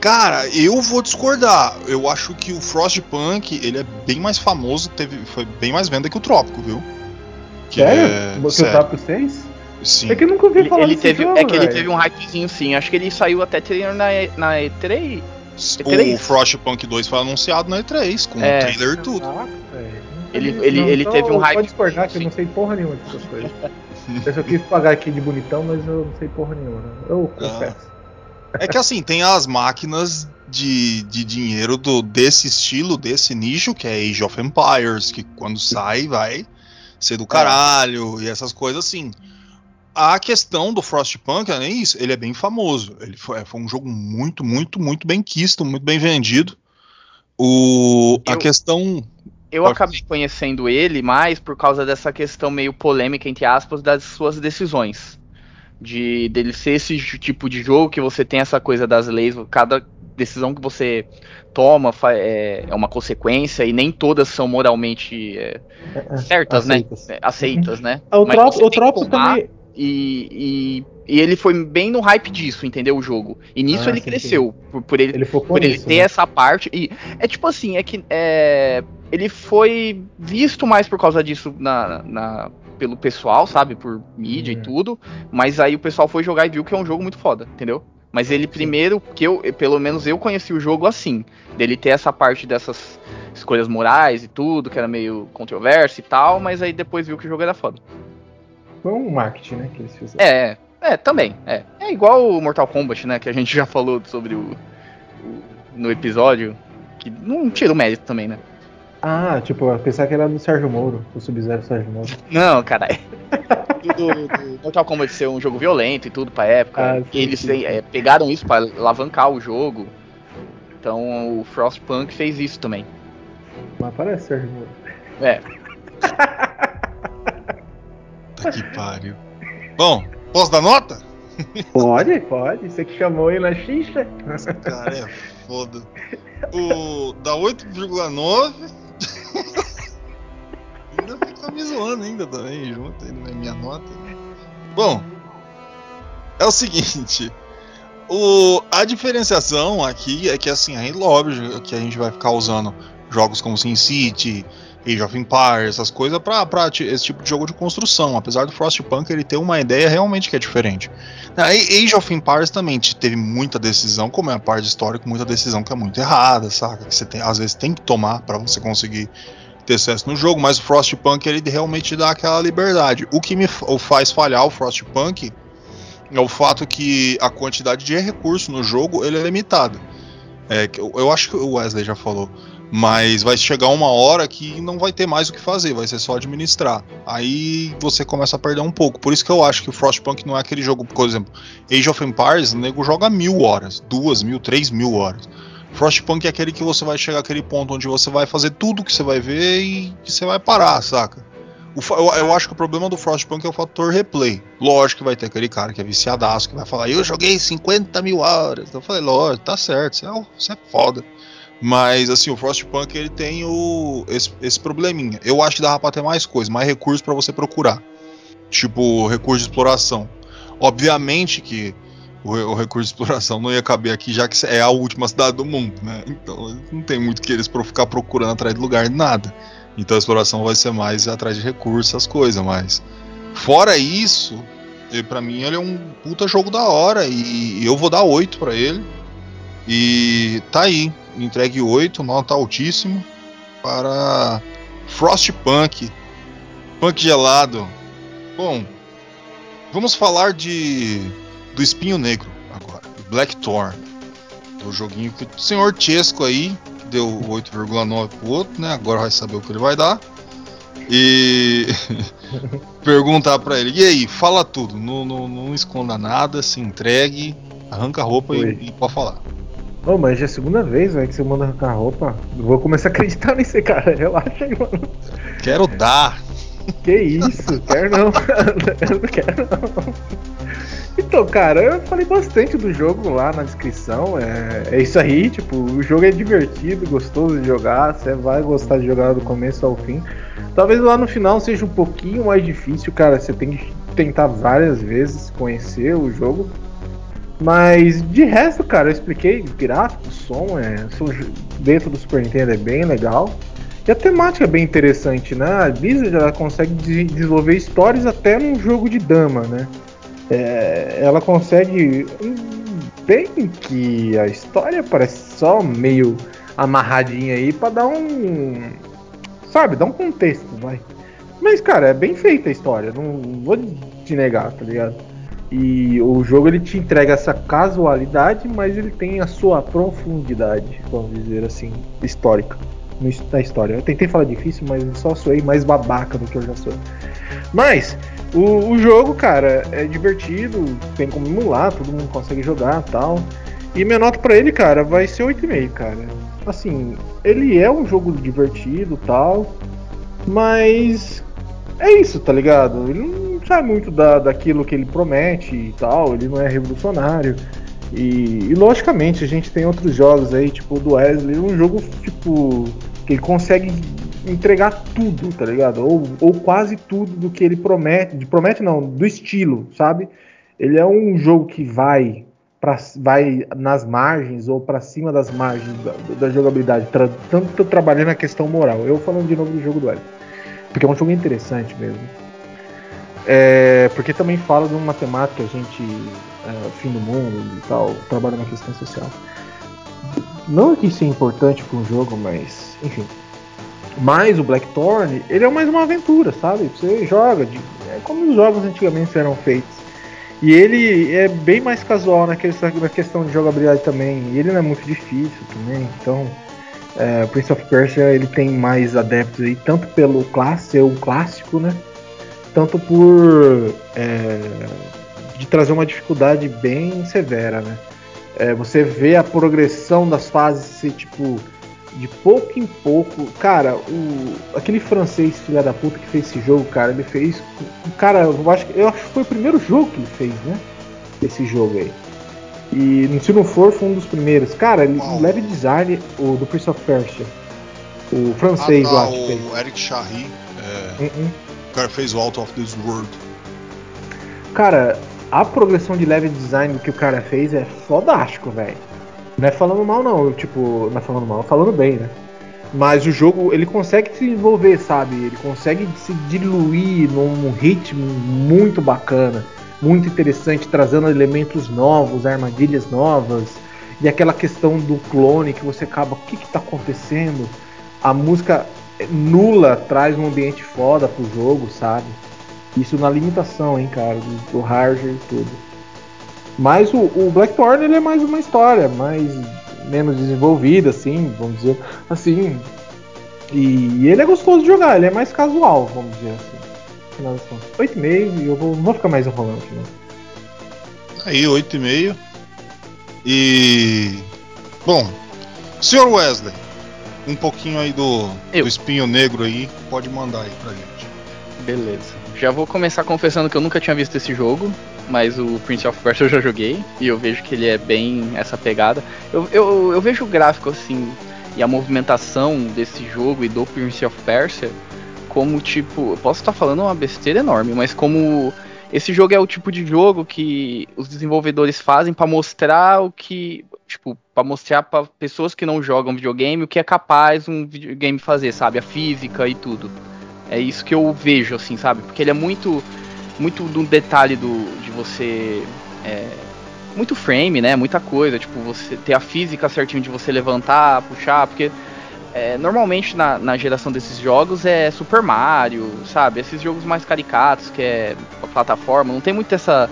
Cara, eu vou discordar. Eu acho que o Frostpunk ele é bem mais famoso, teve, foi bem mais venda que o Trópico, viu? Que sério? É... Você sério. o Trópico 6? Sim. É que eu nunca ouvi falar ele, teve, jogo, É que véio. ele teve um hypezinho sim. Acho que ele saiu até na, na E3. E3? O Frostpunk 2 foi anunciado na E3, com é. o trailer e tudo. Ah, ele, ele, não, ele teve um hype. Pode discordar que eu não sei porra nenhuma dessas coisas. *laughs* eu só quis pagar aqui de bonitão, mas eu não sei porra nenhuma. Eu ah. confesso. É que assim, tem as máquinas de, de dinheiro do, desse estilo, desse nicho, que é Age of Empires, que quando *laughs* sai vai ser do caralho e essas coisas assim. A questão do Frostpunk é nem isso, ele é bem famoso. Ele foi, foi um jogo muito, muito, muito bem quisto, muito bem vendido. O, eu, a questão. Eu acabei conhecendo ele mais por causa dessa questão meio polêmica, entre aspas, das suas decisões de dele ser esse tipo de jogo que você tem essa coisa das leis, cada decisão que você toma é, é uma consequência e nem todas são moralmente é, é, é certas, né? aceitas. né? Aceitas, né? O, Mas o Tropo também. E, e, e, ele foi bem no hype disso, entendeu? O jogo. E nisso ah, ele sim, cresceu. Sim. Por, por, ele, ele por ele ter né? essa parte. E é tipo assim, é que é, ele foi visto mais por causa disso na, na pelo pessoal, sabe? Por mídia e uhum. tudo. Mas aí o pessoal foi jogar e viu que é um jogo muito foda, entendeu? Mas ele primeiro, que eu, pelo menos eu conheci o jogo assim, dele ter essa parte dessas escolhas morais e tudo, que era meio controverso e tal, mas aí depois viu que o jogo era foda. Foi um marketing, né, que eles fizeram. É, é, também, é. É igual o Mortal Kombat, né, que a gente já falou sobre o, o no episódio, que não tira o mérito também, né? Ah, tipo, eu pensava que era do Sérgio Moro, o Sub-Zero Sérgio Moro. *laughs* Não, caralho. do, do Mortal Kombat ser um jogo violento e tudo pra época. Ah, sim, eles sim. É, pegaram isso pra alavancar o jogo. Então o Frostpunk fez isso também. Mas parece Sérgio Moro. É. *laughs* tá que pariu. Bom, posso dar nota? Pode, pode. Você que chamou ele na xixa. Cara, é foda. O da 8,9 ainda fica me zoando ainda também, junto aí na minha nota. Bom, é o seguinte. O, a diferenciação aqui é que assim, é óbvio que a gente vai ficar usando jogos como SimCity, Age of Empires, essas coisas para esse tipo de jogo de construção. Apesar do Frostpunk ele ter uma ideia realmente que é diferente. A Age of Empires também teve muita decisão, como é a parte histórica, muita decisão que é muito errada, saca? Que você tem, às vezes tem que tomar para você conseguir ter sucesso no jogo, mas o Frostpunk ele realmente dá aquela liberdade. O que me faz falhar o Frostpunk é o fato que a quantidade de recurso no jogo ele é limitada. É, eu acho que o Wesley já falou. Mas vai chegar uma hora que não vai ter mais o que fazer, vai ser só administrar. Aí você começa a perder um pouco. Por isso que eu acho que o Frostpunk não é aquele jogo, por exemplo, Age of Empires, o nego joga mil horas, duas mil, três mil horas. Frostpunk é aquele que você vai chegar àquele ponto onde você vai fazer tudo que você vai ver e você vai parar, saca? eu, acho que o problema do Frostpunk é o fator replay. Lógico que vai ter aquele cara que é viciadaço, que vai falar, eu joguei 50 mil horas. Eu falei, lógico, tá certo, é, você é foda. Mas assim, o Frostpunk ele tem o, esse, esse probleminha. Eu acho que dá pra ter mais coisa, mais recursos para você procurar. Tipo, recurso de exploração. Obviamente que o, o, recurso de exploração não ia caber aqui, já que é a última cidade do mundo, né? Então não tem muito que eles ficar procurando atrás de lugar nada. Então a exploração vai ser mais atrás de recursos, as coisas, mas fora isso, para mim ele é um puta jogo da hora e eu vou dar 8 para ele. E tá aí, entregue 8, nota altíssimo para Frostpunk. Punk gelado. Bom, vamos falar de do Espinho Negro agora, Blackthorn. Do joguinho que o senhor Chesco aí, deu 8,9 pro outro, né? Agora vai saber o que ele vai dar. E *laughs* perguntar para ele, e aí, fala tudo, não, não, não esconda nada, se entregue, arranca a roupa e, e, pode falar. Ô, oh, mas já é a segunda vez véio, que você manda arrancar a roupa. Vou começar a acreditar *laughs* nesse cara, relaxa aí, mano. Quero dar. Que isso, quero não, eu *laughs* não quero não. Então, cara, eu falei bastante do jogo lá na descrição. É, é isso aí, tipo, o jogo é divertido, gostoso de jogar. Você vai gostar de jogar do começo ao fim. Talvez lá no final seja um pouquinho mais difícil, cara. Você tem que tentar várias vezes conhecer o jogo. Mas de resto, cara, eu expliquei gráfico, som, é, dentro do Super Nintendo é bem legal. E a temática é bem interessante, né? A Blizzard ela consegue desenvolver histórias até num jogo de dama, né? É, ela consegue bem que a história parece só meio amarradinha aí para dar um sabe, dar um contexto, vai. Mas cara, é bem feita a história, não vou te negar, tá ligado? E o jogo ele te entrega essa casualidade, mas ele tem a sua profundidade, vamos dizer assim, histórica. Na história. Eu tentei falar difícil, mas só soei mais babaca do que eu já sou. Mas, o, o, jogo, cara, é divertido, tem como emular, todo mundo consegue jogar tal. E minha nota pra ele, cara, vai ser 8,5, cara. Assim, ele é um jogo divertido tal, mas é isso, tá ligado? Ele não sai muito da, daquilo que ele promete e tal, ele não é revolucionário. E, e logicamente a gente tem outros jogos aí, tipo do Wesley, um jogo tipo que ele consegue entregar tudo, tá ligado? Ou, ou quase tudo do que ele promete, de promete não, do estilo, sabe? Ele é um jogo que vai pra, vai nas margens ou para cima das margens da, da jogabilidade, tra, tanto trabalhando a questão moral. Eu falando de novo do jogo do L, porque é um jogo interessante mesmo. É, porque também fala de uma temática, a gente, é, fim do mundo e tal, trabalha na questão social. Não que isso é importante para um jogo, mas enfim, mas o Blackthorn, ele é mais uma aventura, sabe? Você joga, de, é como os jogos antigamente eram feitos. E ele é bem mais casual na questão, de jogabilidade também. E ele não é muito difícil também. Então, é, Prince of Persia ele tem mais adeptos aí, tanto pelo classe, ser um clássico, né? Tanto por é, de trazer uma dificuldade bem severa, né? É, você vê a progressão das fases ser tipo de pouco em pouco. Cara, o, aquele francês filha da puta que fez esse jogo, cara, ele fez. Cara, eu acho, eu acho que foi o primeiro jogo que ele fez, né? Esse jogo aí. E se não for, foi um dos primeiros. Cara, ele, leve design o do Prince of Persia. O francês ah, tá, que fez. O Eric Charry. É, uh -uh. Cara fez o Out of This World. Cara, a progressão de level design que o cara fez é fodástico, velho. Não é falando mal, não. Tipo, não é falando mal, é falando bem, né? Mas o jogo, ele consegue se desenvolver, sabe? Ele consegue se diluir num ritmo muito bacana, muito interessante, trazendo elementos novos, armadilhas novas. E aquela questão do clone que você acaba, o que que tá acontecendo? A música nula traz um ambiente foda pro jogo, sabe? Isso na limitação, hein, cara, do, do hardware e tudo. Mas o, o Blackthorn ele é mais uma história, mais menos desenvolvida, assim, vamos dizer assim. E, e ele é gostoso de jogar, ele é mais casual, vamos dizer assim. 8,5 e eu vou, não vou ficar mais enrolando aqui, não. Aí, 8,5. E. Bom, Sr. Wesley, um pouquinho aí do, do espinho negro aí, pode mandar aí pra gente. Beleza. Já vou começar confessando que eu nunca tinha visto esse jogo mas o Prince of Persia eu já joguei e eu vejo que ele é bem essa pegada. Eu, eu, eu vejo o gráfico assim e a movimentação desse jogo e do Prince of Persia como tipo, eu posso estar falando uma besteira enorme, mas como esse jogo é o tipo de jogo que os desenvolvedores fazem para mostrar o que, tipo, para mostrar para pessoas que não jogam videogame o que é capaz um videogame fazer, sabe? A física e tudo. É isso que eu vejo, assim, sabe? Porque ele é muito, muito do detalhe do, de você é, muito frame, né? Muita coisa, tipo, você ter a física certinho de você levantar, puxar, porque é, normalmente na, na, geração desses jogos é Super Mario, sabe? Esses jogos mais caricatos, que é plataforma, não tem muito essa,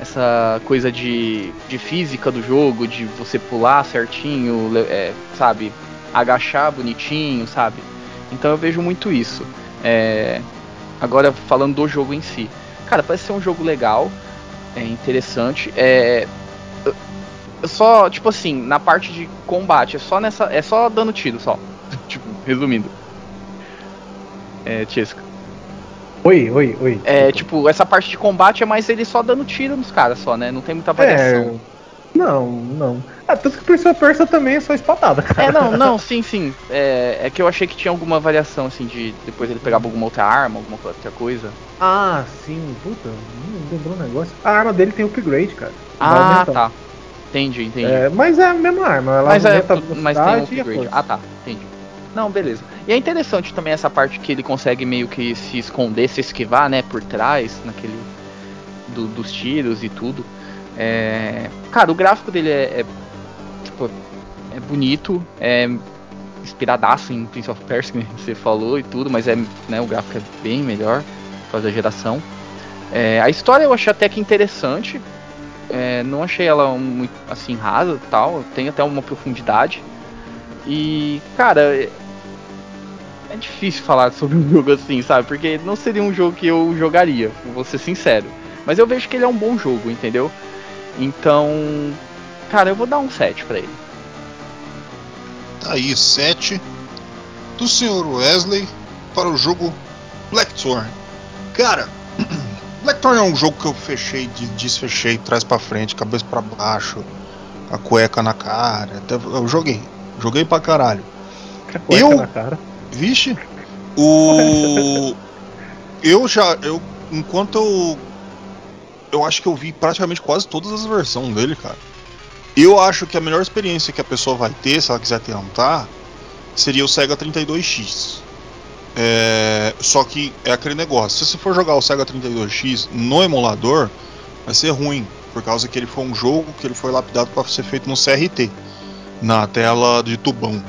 essa coisa de, de física do jogo, de você pular certinho, é, sabe? Agachar bonitinho, sabe? Então eu vejo muito isso. É, agora falando do jogo em si. Cara, parece ser um jogo legal, é interessante. É, só, tipo assim, na parte de combate, é só nessa. É só dando tiro só. *laughs* tipo, resumindo. É, Chesca. Oi, oi, oi. É, tipo, essa parte de combate é mais ele só dando tiro nos caras só, né? Não tem muita variação. É... Não, não. Ah, tanto que Prince of Persia também é só espadada, cara. É, não, não, sim, sim. É, é que eu achei que tinha alguma variação, assim, de depois ele pegava alguma outra arma, alguma outra coisa. Ah, sim, puta, não lembrou um negócio. A arma dele tem upgrade, cara. Ah, tá. Entendi, entendi. É, mas é a mesma arma, ela mas, é, mas tem um upgrade. Ah, tá, entendi. Não, beleza. E é interessante também essa parte que ele consegue meio que se esconder, se esquivar, né, por trás, naquele. Do, dos tiros e tudo. É, cara, o gráfico dele é, é, tipo, é bonito, é inspiradaço em Prince of Persia, que você falou e tudo, mas é, né, o gráfico é bem melhor por da geração. É, a história eu achei até que interessante, é, não achei ela muito assim rasa tal, tem até uma profundidade. E, cara, é, difícil falar sobre um *laughs* jogo assim, sabe? Porque não seria um jogo que eu jogaria, vou ser sincero. Mas eu vejo que ele é um bom jogo, entendeu? Então, cara, eu vou dar um 7 para ele. Tá aí, 7 do Sr. Wesley para o jogo Blackthorn. Cara, *clears throat* Blackthorn é um jogo que eu fechei, desfechei, trás para frente, cabeça para baixo, a cueca na cara. Até, eu joguei, joguei pra caralho. A cueca eu, na cara. Vixe, o *laughs* eu já eu enquanto eu eu acho que eu vi praticamente quase todas as versões dele, cara. Eu acho que a melhor experiência que a pessoa vai ter, se ela quiser tentar, seria o Sega 32X. É, só que é aquele negócio. Se você for jogar o Sega 32X no emulador, vai ser ruim, por causa que ele foi um jogo que ele foi lapidado para ser feito no CRT, na tela de tubão.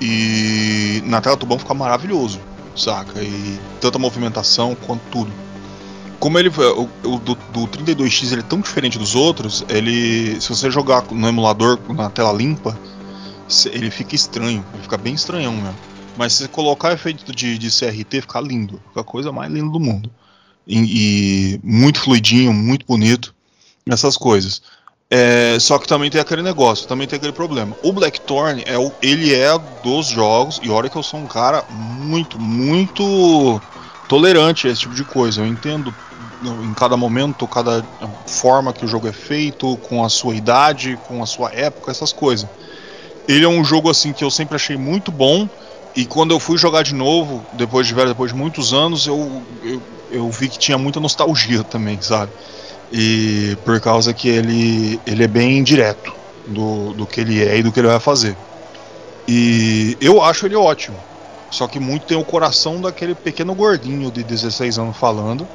E na tela tubão fica maravilhoso, saca? E tanta movimentação quanto tudo. Como ele o, o do, do 32X ele é tão diferente dos outros, ele se você jogar no emulador na tela limpa, ele fica estranho, ele fica bem estranhão mesmo. Mas se colocar efeito de, de CRT, fica lindo. Fica a coisa mais linda do mundo. E, e muito fluidinho, muito bonito. Essas coisas. É, só que também tem aquele negócio, também tem aquele problema. O Blackthorn é o, ele é dos jogos, e olha que eu sou um cara muito, muito tolerante a esse tipo de coisa. Eu entendo em cada momento, cada forma que o jogo é feito, com a sua idade, com a sua época, essas coisas. Ele é um jogo assim que eu sempre achei muito bom e quando eu fui jogar de novo, depois de velho, depois de muitos anos, eu, eu, eu vi que tinha muita nostalgia também, sabe? E por causa que ele, ele é bem direto do, do que ele é e do que ele vai fazer. E eu acho ele ótimo. Só que muito tem o coração daquele pequeno gordinho de 16 anos falando,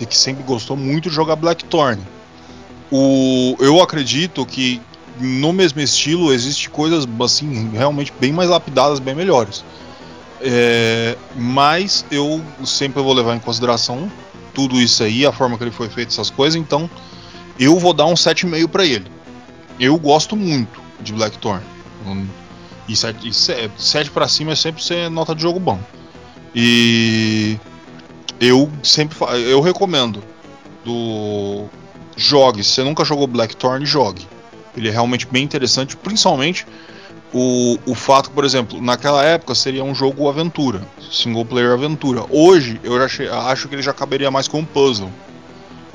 e que sempre gostou muito de jogar Blackthorn. O, eu acredito que no mesmo estilo existe coisas assim realmente bem mais lapidadas, bem melhores. É, mas eu sempre vou levar em consideração tudo isso aí, a forma que ele foi feito, essas coisas, então eu vou dar um 7,5 para ele. Eu gosto muito de Blackthorn. E 7, 7 para cima é sempre ser nota de jogo bom. E eu sempre eu recomendo do jogue, se você nunca jogou Blackthorn, jogue. Ele é realmente bem interessante, principalmente o, o fato, por exemplo, naquela época seria um jogo aventura, single player aventura. Hoje eu já acho que ele já caberia mais como puzzle,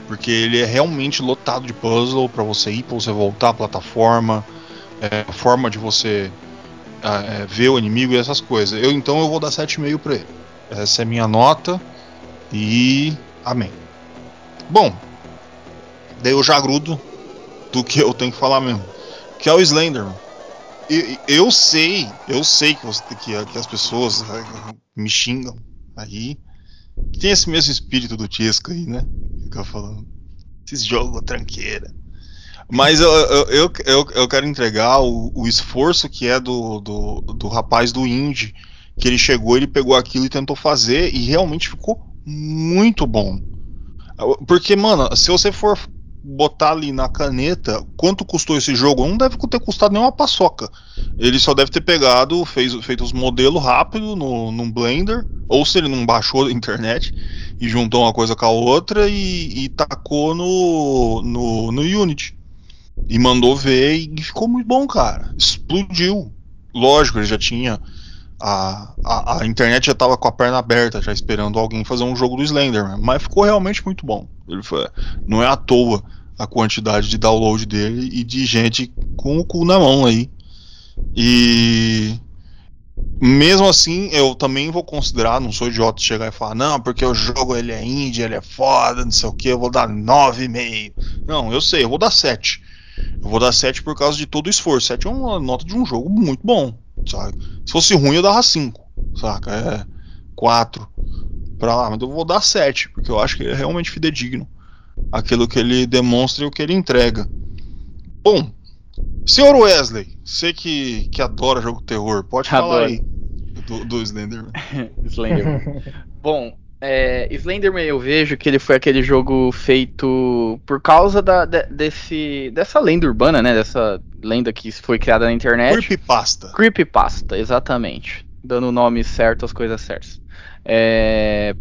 porque ele é realmente lotado de puzzle para você ir, para você voltar à plataforma, é, a forma de você é, ver o inimigo e essas coisas. Eu então eu vou dar 7,5 para ele. Essa é minha nota e amém. Bom, daí eu já grudo do que eu tenho que falar mesmo. Que é o Slenderman. Eu sei, eu sei que, você, que, que as pessoas né, me xingam aí. Tem esse mesmo espírito do Tiesca aí, né? Fica falando. Esses jogos tranqueira. Mas eu, eu, eu, eu, quero entregar o, o esforço que é do, do, do rapaz do Indie. Que ele chegou, ele pegou aquilo e tentou fazer e realmente ficou muito bom. Porque, mano, se você for botar ali na caneta quanto custou esse jogo, não deve ter custado nenhuma paçoca. Ele só deve ter pegado, fez, feito os modelos rápido no, no Blender, ou se ele não baixou da internet e juntou uma coisa com a outra e, e tacou no, no, no Unity. E mandou ver e ficou muito bom, cara. Explodiu. Lógico, ele já tinha a, a, a, internet já estava com a perna aberta, já esperando alguém fazer um jogo do Slenderman, mas ficou realmente muito bom. Ele foi, não é à toa a quantidade de download dele e de gente com o cu na mão aí. E mesmo assim, eu também vou considerar, não sou idiota de chegar e falar, não, porque o jogo ele é indie, ele é foda, não sei o que, eu vou dar 9,5. Não, eu sei, eu vou dar 7. Eu vou dar 7 por causa de todo o esforço. 7 é uma nota de um jogo muito bom. Sabe? Se fosse ruim, eu dava 5, saca? É 4 pra lá, mas eu vou dar 7, porque eu acho que ele é realmente fidedigno. Aquilo que ele demonstra e o que ele entrega. Bom, senhor Wesley, você que, que adora jogo terror, pode Adoro. falar aí do, do Slenderman. *laughs* Slenderman. Bom, é, Slenderman eu vejo que ele foi aquele jogo feito por causa da, de, desse, dessa lenda urbana, né? Dessa lenda que foi criada na internet. Creepypasta. Creepypasta, exatamente. Dando o nome certo às coisas certas. É...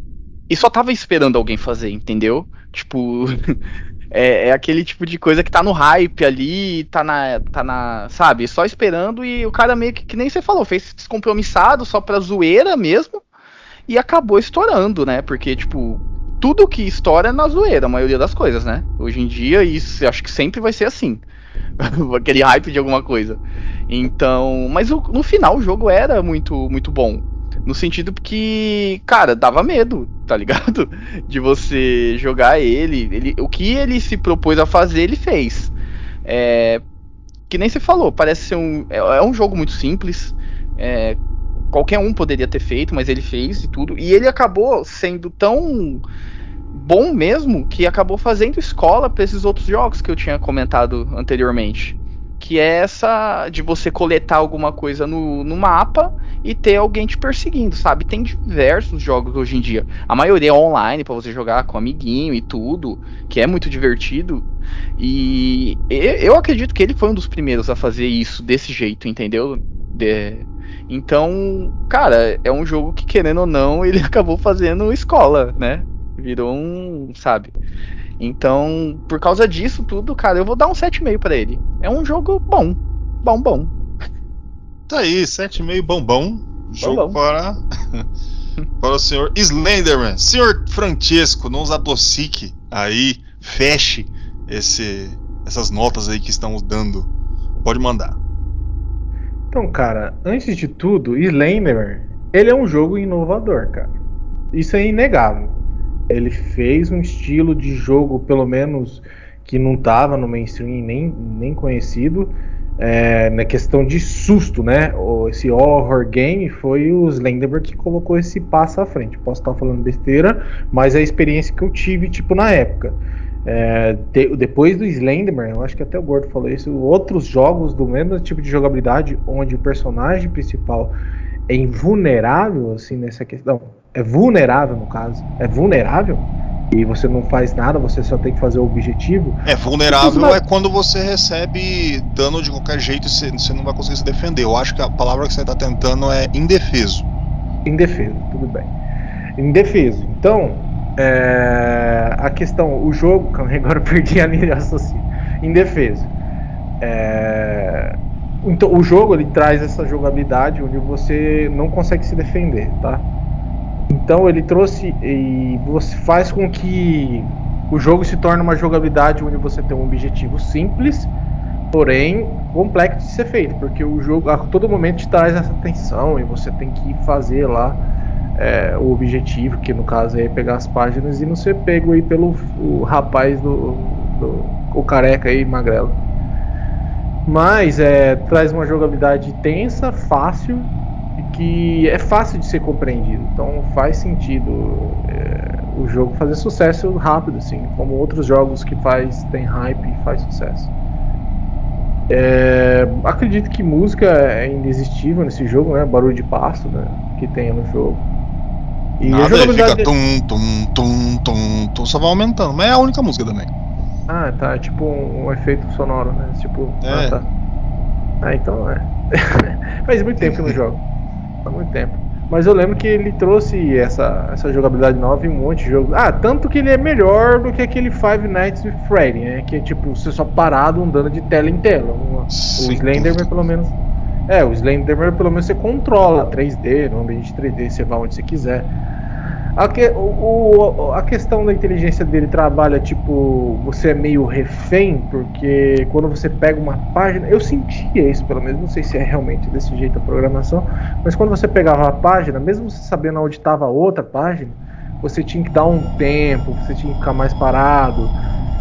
E só tava esperando alguém fazer, entendeu? Tipo. *laughs* é, é, aquele tipo de coisa que tá no hype ali, tá na. tá na. Sabe? Só esperando e o cara meio que, que nem você falou, fez descompromissado só pra zoeira mesmo. E acabou estourando, né? Porque, tipo, tudo que estoura é na zoeira, a maioria das coisas, né? Hoje em dia, isso acho que sempre vai ser assim. *laughs* aquele hype de alguma coisa. Então, mas o, no final o jogo era muito muito bom. No sentido que, cara, dava medo, tá ligado? *laughs* De você jogar ele, ele. O que ele se propôs a fazer, ele fez. É, que nem você falou, parece ser um. É, é um jogo muito simples. É, qualquer um poderia ter feito, mas ele fez e tudo. E ele acabou sendo tão bom mesmo que acabou fazendo escola para esses outros jogos que eu tinha comentado anteriormente. Que é essa de você coletar alguma coisa no, no mapa e ter alguém te perseguindo, sabe? Tem diversos jogos hoje em dia. A maioria é online para você jogar com amiguinho e tudo, que é muito divertido. E eu acredito que ele foi um dos primeiros a fazer isso desse jeito, entendeu? De... Então, cara, é um jogo que, querendo ou não, ele *laughs* acabou fazendo escola, né? Virou um, sabe? Então, por causa disso tudo, cara, eu vou dar um 7,5 para ele. É um jogo bom. Bom, bom. Tá aí, 7,5 bom, bom. Jogo bom, para *laughs* para o senhor Slenderman. Senhor Francesco, não nos adocique aí, feche esse essas notas aí que estamos dando. Pode mandar. Então, cara, antes de tudo, Slenderman, ele é um jogo inovador, cara. Isso é inegável. Ele fez um estilo de jogo, pelo menos, que não estava no mainstream nem, nem conhecido. É, na questão de susto, né? Esse horror game foi o Slenderberg que colocou esse passo à frente. Posso estar falando besteira, mas é a experiência que eu tive, tipo, na época. É, de, depois do Slenderman, eu acho que até o Gordo falou isso, outros jogos do mesmo tipo de jogabilidade, onde o personagem principal é invulnerável, assim, nessa questão é vulnerável no caso, é vulnerável e você não faz nada, você só tem que fazer o objetivo. É vulnerável é quando você recebe dano de qualquer jeito e você não vai conseguir se defender. Eu acho que a palavra que você está tentando é indefeso. Indefeso, tudo bem. Indefeso. Então, é... a questão, o jogo, *laughs* agora eu perdi a linha de raciocínio. Indefeso. É... Então, o jogo ele traz essa jogabilidade onde você não consegue se defender, tá? Então ele trouxe e você faz com que o jogo se torne uma jogabilidade onde você tem um objetivo simples, porém complexo de ser feito, porque o jogo a todo momento te traz essa tensão e você tem que fazer lá é, o objetivo, que no caso é pegar as páginas e não ser pego aí pelo o rapaz do, do o careca aí, magrelo. Mas é, traz uma jogabilidade tensa, fácil que é fácil de ser compreendido. Então faz sentido é, o jogo fazer sucesso rápido, assim, como outros jogos que faz tem hype e faz sucesso. É, acredito que música é inexistível nesse jogo, né? Barulho de passo, né? Que tem no jogo. E Nada, a jogabilidade... fica tum, tum, tum, tum, tum, só vai aumentando. Mas é a única música também. Ah, tá. É tipo um, um, efeito sonoro, né? Tipo. É. Ah, tá. Ah, então é. *laughs* Faz muito tempo que eu não jogo. Faz muito tempo. Mas eu lembro que ele trouxe essa, essa jogabilidade nova em um monte de jogo. Ah, tanto que ele é melhor do que aquele Five Nights with Freddy, né? Que é tipo, você só parado andando de tela em tela. o Slenderman, pelo menos. É, o Slenderman, pelo menos, você controla 3D, no ambiente 3D, você vai onde você quiser. A, que, o, a questão da inteligência dele trabalha tipo, você é meio refém, porque quando você pega uma página, eu sentia isso pelo menos, não sei se é realmente desse jeito a programação, mas quando você pegava a página, mesmo você sabendo onde estava a outra página, você tinha que dar um tempo, você tinha que ficar mais parado,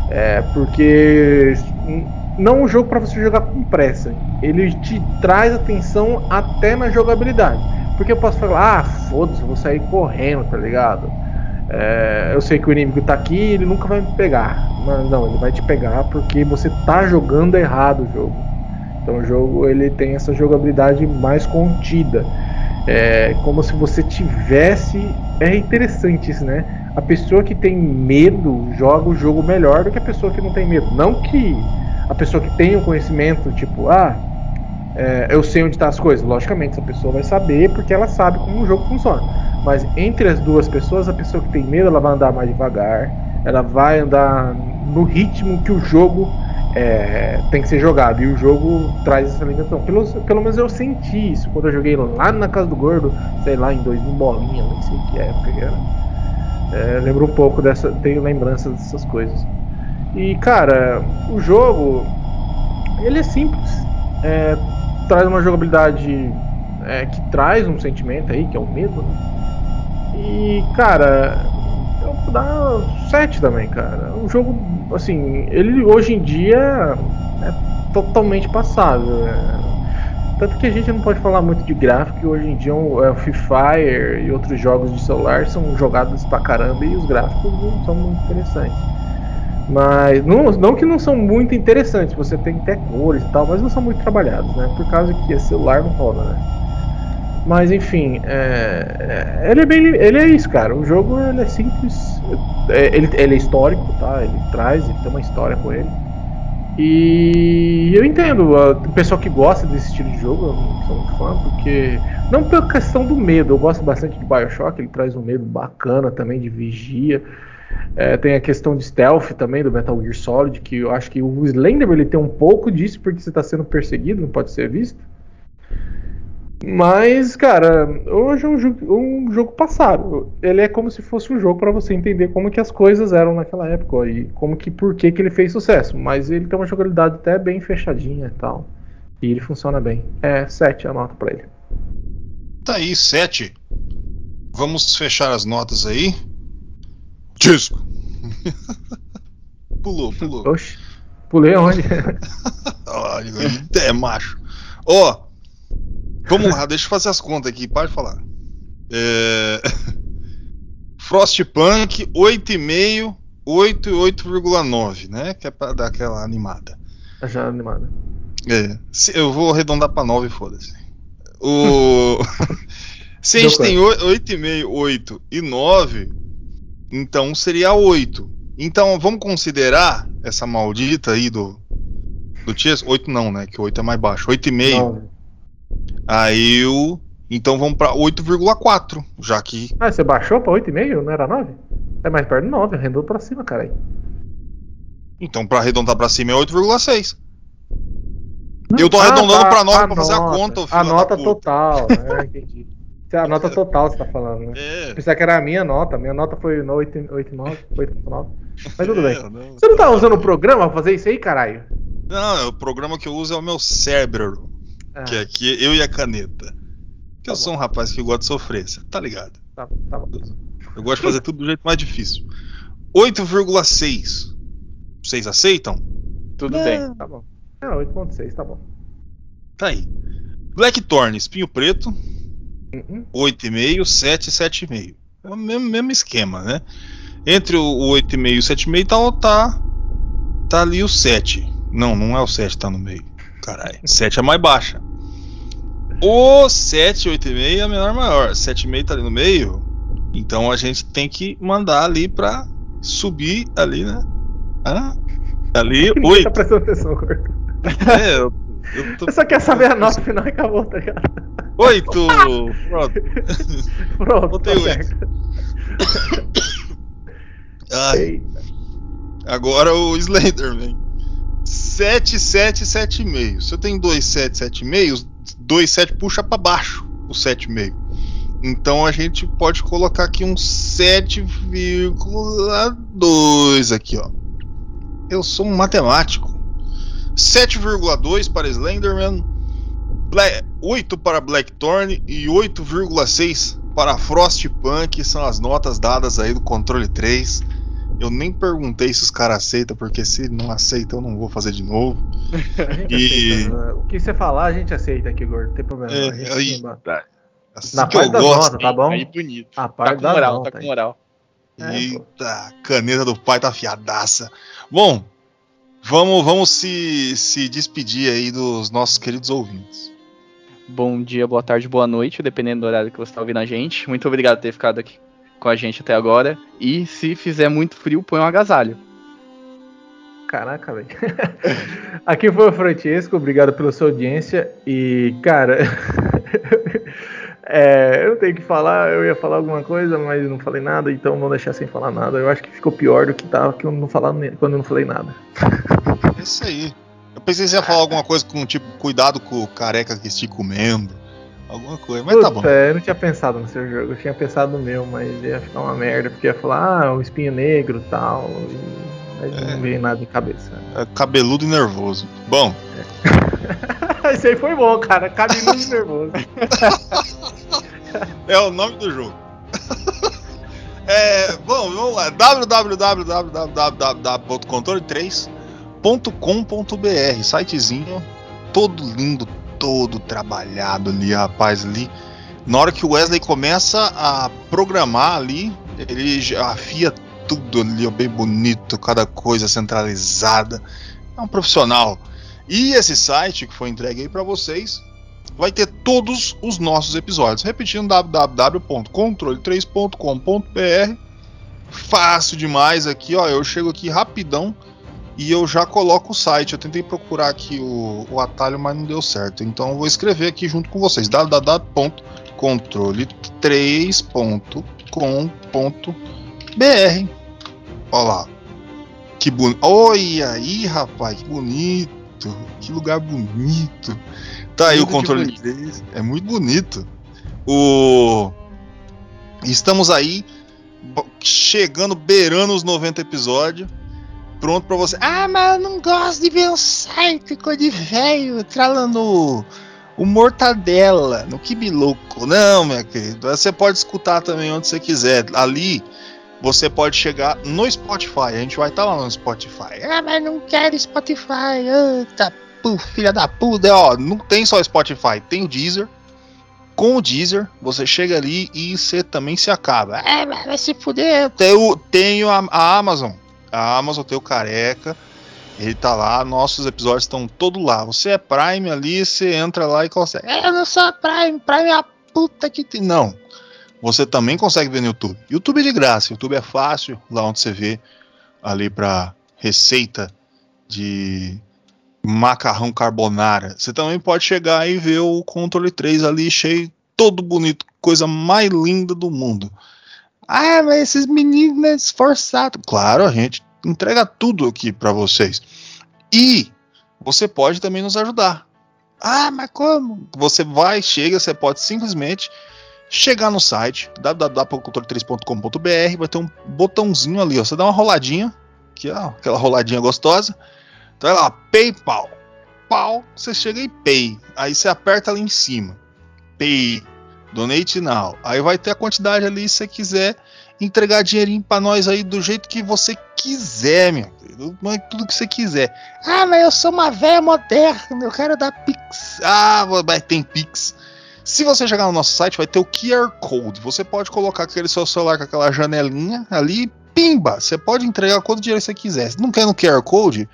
é, porque não é um jogo para você jogar com pressa, ele te traz atenção até na jogabilidade. Porque eu posso falar, ah, foda-se, vou sair correndo, tá ligado? É, eu sei que o inimigo tá aqui ele nunca vai me pegar. Mas não, ele vai te pegar porque você tá jogando errado o jogo. Então o jogo ele tem essa jogabilidade mais contida. É como se você tivesse. É interessante isso, né? A pessoa que tem medo joga o jogo melhor do que a pessoa que não tem medo. Não que a pessoa que tem o conhecimento, tipo, ah, é, eu sei onde estão tá as coisas. Logicamente, essa pessoa vai saber porque ela sabe como o jogo funciona. Mas entre as duas pessoas, a pessoa que tem medo, ela vai andar mais devagar. Ela vai andar no ritmo que o jogo é, tem que ser jogado. E o jogo traz essa limitação. Pelo, pelo menos eu senti isso quando eu joguei lá na casa do gordo, sei lá, em 2000 bolinha, nem sei que época que era. É, lembro um pouco dessa, tenho lembranças dessas coisas. E cara, o jogo ele é simples. É, traz uma jogabilidade é, que traz um sentimento aí, que é o medo, né? E, cara, eu vou dar 7 também, cara. Um jogo, assim, ele hoje em dia é totalmente passável. É... Tanto que a gente não pode falar muito de gráfico, hoje em dia é, o Free Fire e outros jogos de celular são jogados pra caramba e os gráficos não são muito interessantes. Mas não, não que não são muito interessantes, você tem ter cores e tal, mas não são muito trabalhados, né? Por causa que celular não roda, né? Mas enfim, é, é, ele é bem, ele é isso, cara. O jogo ele é simples, é, ele, ele é histórico, tá? Ele traz, ele tem uma história com ele. E eu entendo o pessoal que gosta desse estilo de jogo, eu não sou muito fã, porque não pela questão do medo, eu gosto bastante de BioShock, ele traz um medo bacana também de vigia. É, tem a questão de stealth também do Metal Gear Solid, que eu acho que o Slenderman ele tem um pouco disso porque você está sendo perseguido, não pode ser visto. Mas, cara, hoje é um jogo, um jogo passado. Ele é como se fosse um jogo para você entender como que as coisas eram naquela época e como que por que, que ele fez sucesso. Mas ele tem uma jogabilidade até bem fechadinha e tal. E ele funciona bem. É 7 a nota para ele. Tá aí, 7. Vamos fechar as notas aí. Disco. *laughs* pulou, pulou. Oxe, pulei onde? *laughs* Olha, é macho. Ó, oh, vamos lá, deixa eu fazer as contas aqui, pode falar. É... *laughs* Frostpunk 8,5, 8 e 8,9, né? Que é pra dar aquela animada. Já animada. É, eu vou arredondar pra 9, foda-se. O... Se a gente tem 8,5, 8 e 9, então seria 8. Então vamos considerar essa maldita aí do do Tias 8 não, né? Que 8 é mais baixo. 8,5. Aí o então vamos para 8,4, já que Ah, você baixou para 8,5, não era 9? É mais perto de 9, arredondou para cima, cara. Então para arredondar para cima é 8,6. Eu tô arredondando ah, tá, para 9 para fazer a conta, A nota total, né? Entendi. *laughs* A nota total você tá falando, né? É. Pensava que era a minha nota. Minha nota foi 8,9. 8,9. Mas tudo bem. Não, você não tá usando o programa pra fazer isso aí, caralho? Não, o programa que eu uso é o meu cérebro. Ah. Que é aqui eu e a caneta. Que tá eu bom. sou um rapaz que gosta de sofrer, você tá ligado? Tá, tá bom. Eu gosto de fazer tudo do jeito mais difícil. 8,6. Vocês aceitam? Tudo É. bem. Tá bom. Ah, 8.6, tá bom. Tá aí. Blackthorn, espinho preto, Uhum. 8,5, 7, 7,5. É o mesmo, mesmo esquema, né? Entre o, o 8,5 e o 7,5 tá, tá, tá ali o 7. Não, não é o 7 tá no meio. Caralho. 7 é mais baixa. O 7, 8,5 é a menor maior. 7,5 tá ali no meio. Então a gente tem que mandar ali pra subir ali, né? Hã? Ali, Ninguém 8. tá prestando atenção. É, eu, eu tô- Eu só quer saber a nota final e acabou, tá ligado? 8. *laughs* Pronto. Pronto, Botei tá oito. *coughs* Ai. Eita. Agora o Slenderman. 7, 7, 7,5. Se eu tenho 2, 7, 7,5, 2, 7 puxa pra baixo o 7,5. Então a gente pode colocar aqui um 7,2 aqui, ó. Eu sou um matemático. 7,2 para Slenderman, Bla- 8 para Blackthorn e 8,6 para Frostpunk. São as notas dadas aí do controle 3. Eu nem perguntei se os caras aceitam, porque se não aceitam eu não vou fazer de novo. A *laughs* gente E- aceita. O que você falar, a gente aceita aqui, gordo. Não tem problema. É, a gente aí- sim, Assim Na parte das gosto. notas, tá bom? Aí bonito. A Tá parte com da moral, nota tá com moral. É. Eita, a caneta do pai tá afiadaça. Bom, vamos, vamos se, se despedir aí dos nossos queridos ouvintes. Bom dia, boa tarde, boa noite, dependendo do horário que você tá ouvindo a gente. Muito obrigado por ter ficado aqui com a gente até agora. E se fizer muito frio, põe um agasalho. Caraca, velho. *laughs* Aqui foi o Francesco, obrigado pela sua audiência. E, cara, *laughs* é, eu não tenho que falar, eu ia falar alguma coisa, mas não falei nada, então vou deixar sem falar nada. Eu acho que ficou pior do que tava que eu não falar, quando eu não falei nada. É isso aí. Eu pensei que você ia falar alguma coisa com tipo, cuidado com o careca que estica o membro. Alguma coisa, mas tá bom. Puta, eu não tinha pensado no seu jogo, eu tinha pensado no meu, mas ia ficar uma merda, porque ia falar, ah, o espinho negro e tal. E... Mas É. não veio nada em cabeça. É cabeludo e nervoso. Bom, *laughs* Esse aí foi bom, cara. Cabeludo e nervoso. *laughs* é o nome do jogo. *laughs* é, bom, vamos lá. www.controle3.com.br Sitezinho todo lindo, todo trabalhado ali, rapaz, ali. Na hora que o Wesley começa a programar ali, ele já afia tudo ali, ó, bem bonito, cada coisa centralizada. É um profissional. E esse site que foi entregue aí para vocês vai ter todos os nossos episódios. Repetindo, www.controle3.com.br. Fácil demais aqui, ó. Eu chego aqui rapidão e eu já coloco o site. Eu tentei procurar aqui o, o atalho, mas não deu certo. Então eu vou escrever aqui junto com vocês. www.controle3.com.br. Olha lá. Que bonito. Olha aí, rapaz, que bonito. Que lugar bonito. Tá aí Lindo o controle de 3. É muito bonito. O Estamos aí chegando beirando os 90 episódios. Pronto pra você. Ah, mas eu não gosto de ver um site coisa de velho tralando o mortadela no que louco. Não, minha querida. Você pode escutar também onde você quiser. Ali você pode chegar no Spotify. A gente vai estar lá no Spotify. Ah, mas não quero Spotify. Eita, pu- filha da puta. Ó, não tem só Spotify, tem o Deezer. Com o Deezer, você chega ali e você também se acaba. É, mas vai se fuder. Tenho, tenho a, a Amazon. A Amazon tem o careca. Ele tá lá, nossos episódios estão todos lá. Você é Prime ali, você entra lá e consegue. É, eu não sou Prime, Prime é a puta que tem. Não. Você também consegue ver no YouTube. YouTube é de graça, YouTube é fácil, lá onde você vê ali pra receita de macarrão carbonara. Você também pode chegar e ver o controle 3 ali cheio, todo bonito, coisa mais linda do mundo. Ah, mas esses meninos é esforçado. Claro, a gente entrega tudo aqui para vocês. E você pode também nos ajudar. Ah, mas como? Você vai, chega, você pode simplesmente chegar no site www.controle3.com.br, vai ter um botãozinho ali, ó. Você dá uma roladinha, que é aquela roladinha gostosa. Então é lá, PayPal. Pau, você chega em Pay. Aí você aperta ali em cima. Pay. Donate now. Aí vai ter a quantidade ali se você quiser entregar dinheirinho para nós aí do jeito que você quiser, meu querido. Tudo que você quiser. Ah, mas eu sou uma velha moderna, eu quero dar Pix. Ah, vai tem Pix. Se você chegar no nosso site, vai ter o QR Code. Você pode colocar aquele seu celular com aquela janelinha ali, pimba! Você pode entregar quanto dinheiro você quiser. Se não quer no QR Code,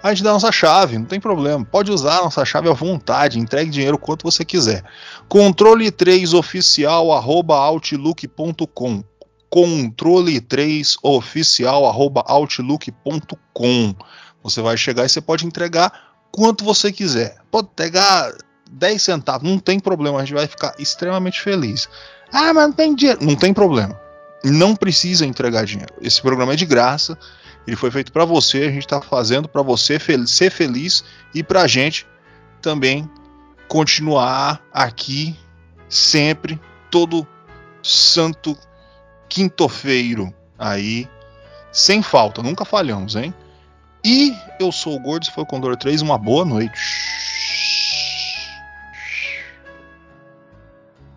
a gente dá a nossa chave, não tem problema. Pode usar a nossa chave à vontade, entregue dinheiro quanto você quiser. Controle 3 oficial outlook.com. Controle 3 oficial outlook.com. Você vai chegar e você pode entregar quanto você quiser. Pode pegar 10 centavos, não tem problema, a gente vai ficar extremamente feliz. Ah, mas não tem dinheiro. Não tem problema. Não precisa entregar dinheiro. Esse programa é de graça. Ele foi feito para você, a gente está fazendo para você fel ser feliz e para a gente também continuar aqui sempre, todo santo quinto-feiro aí, sem falta, nunca falhamos, hein? E eu sou o Gordo, foi o Condor 3, uma boa noite.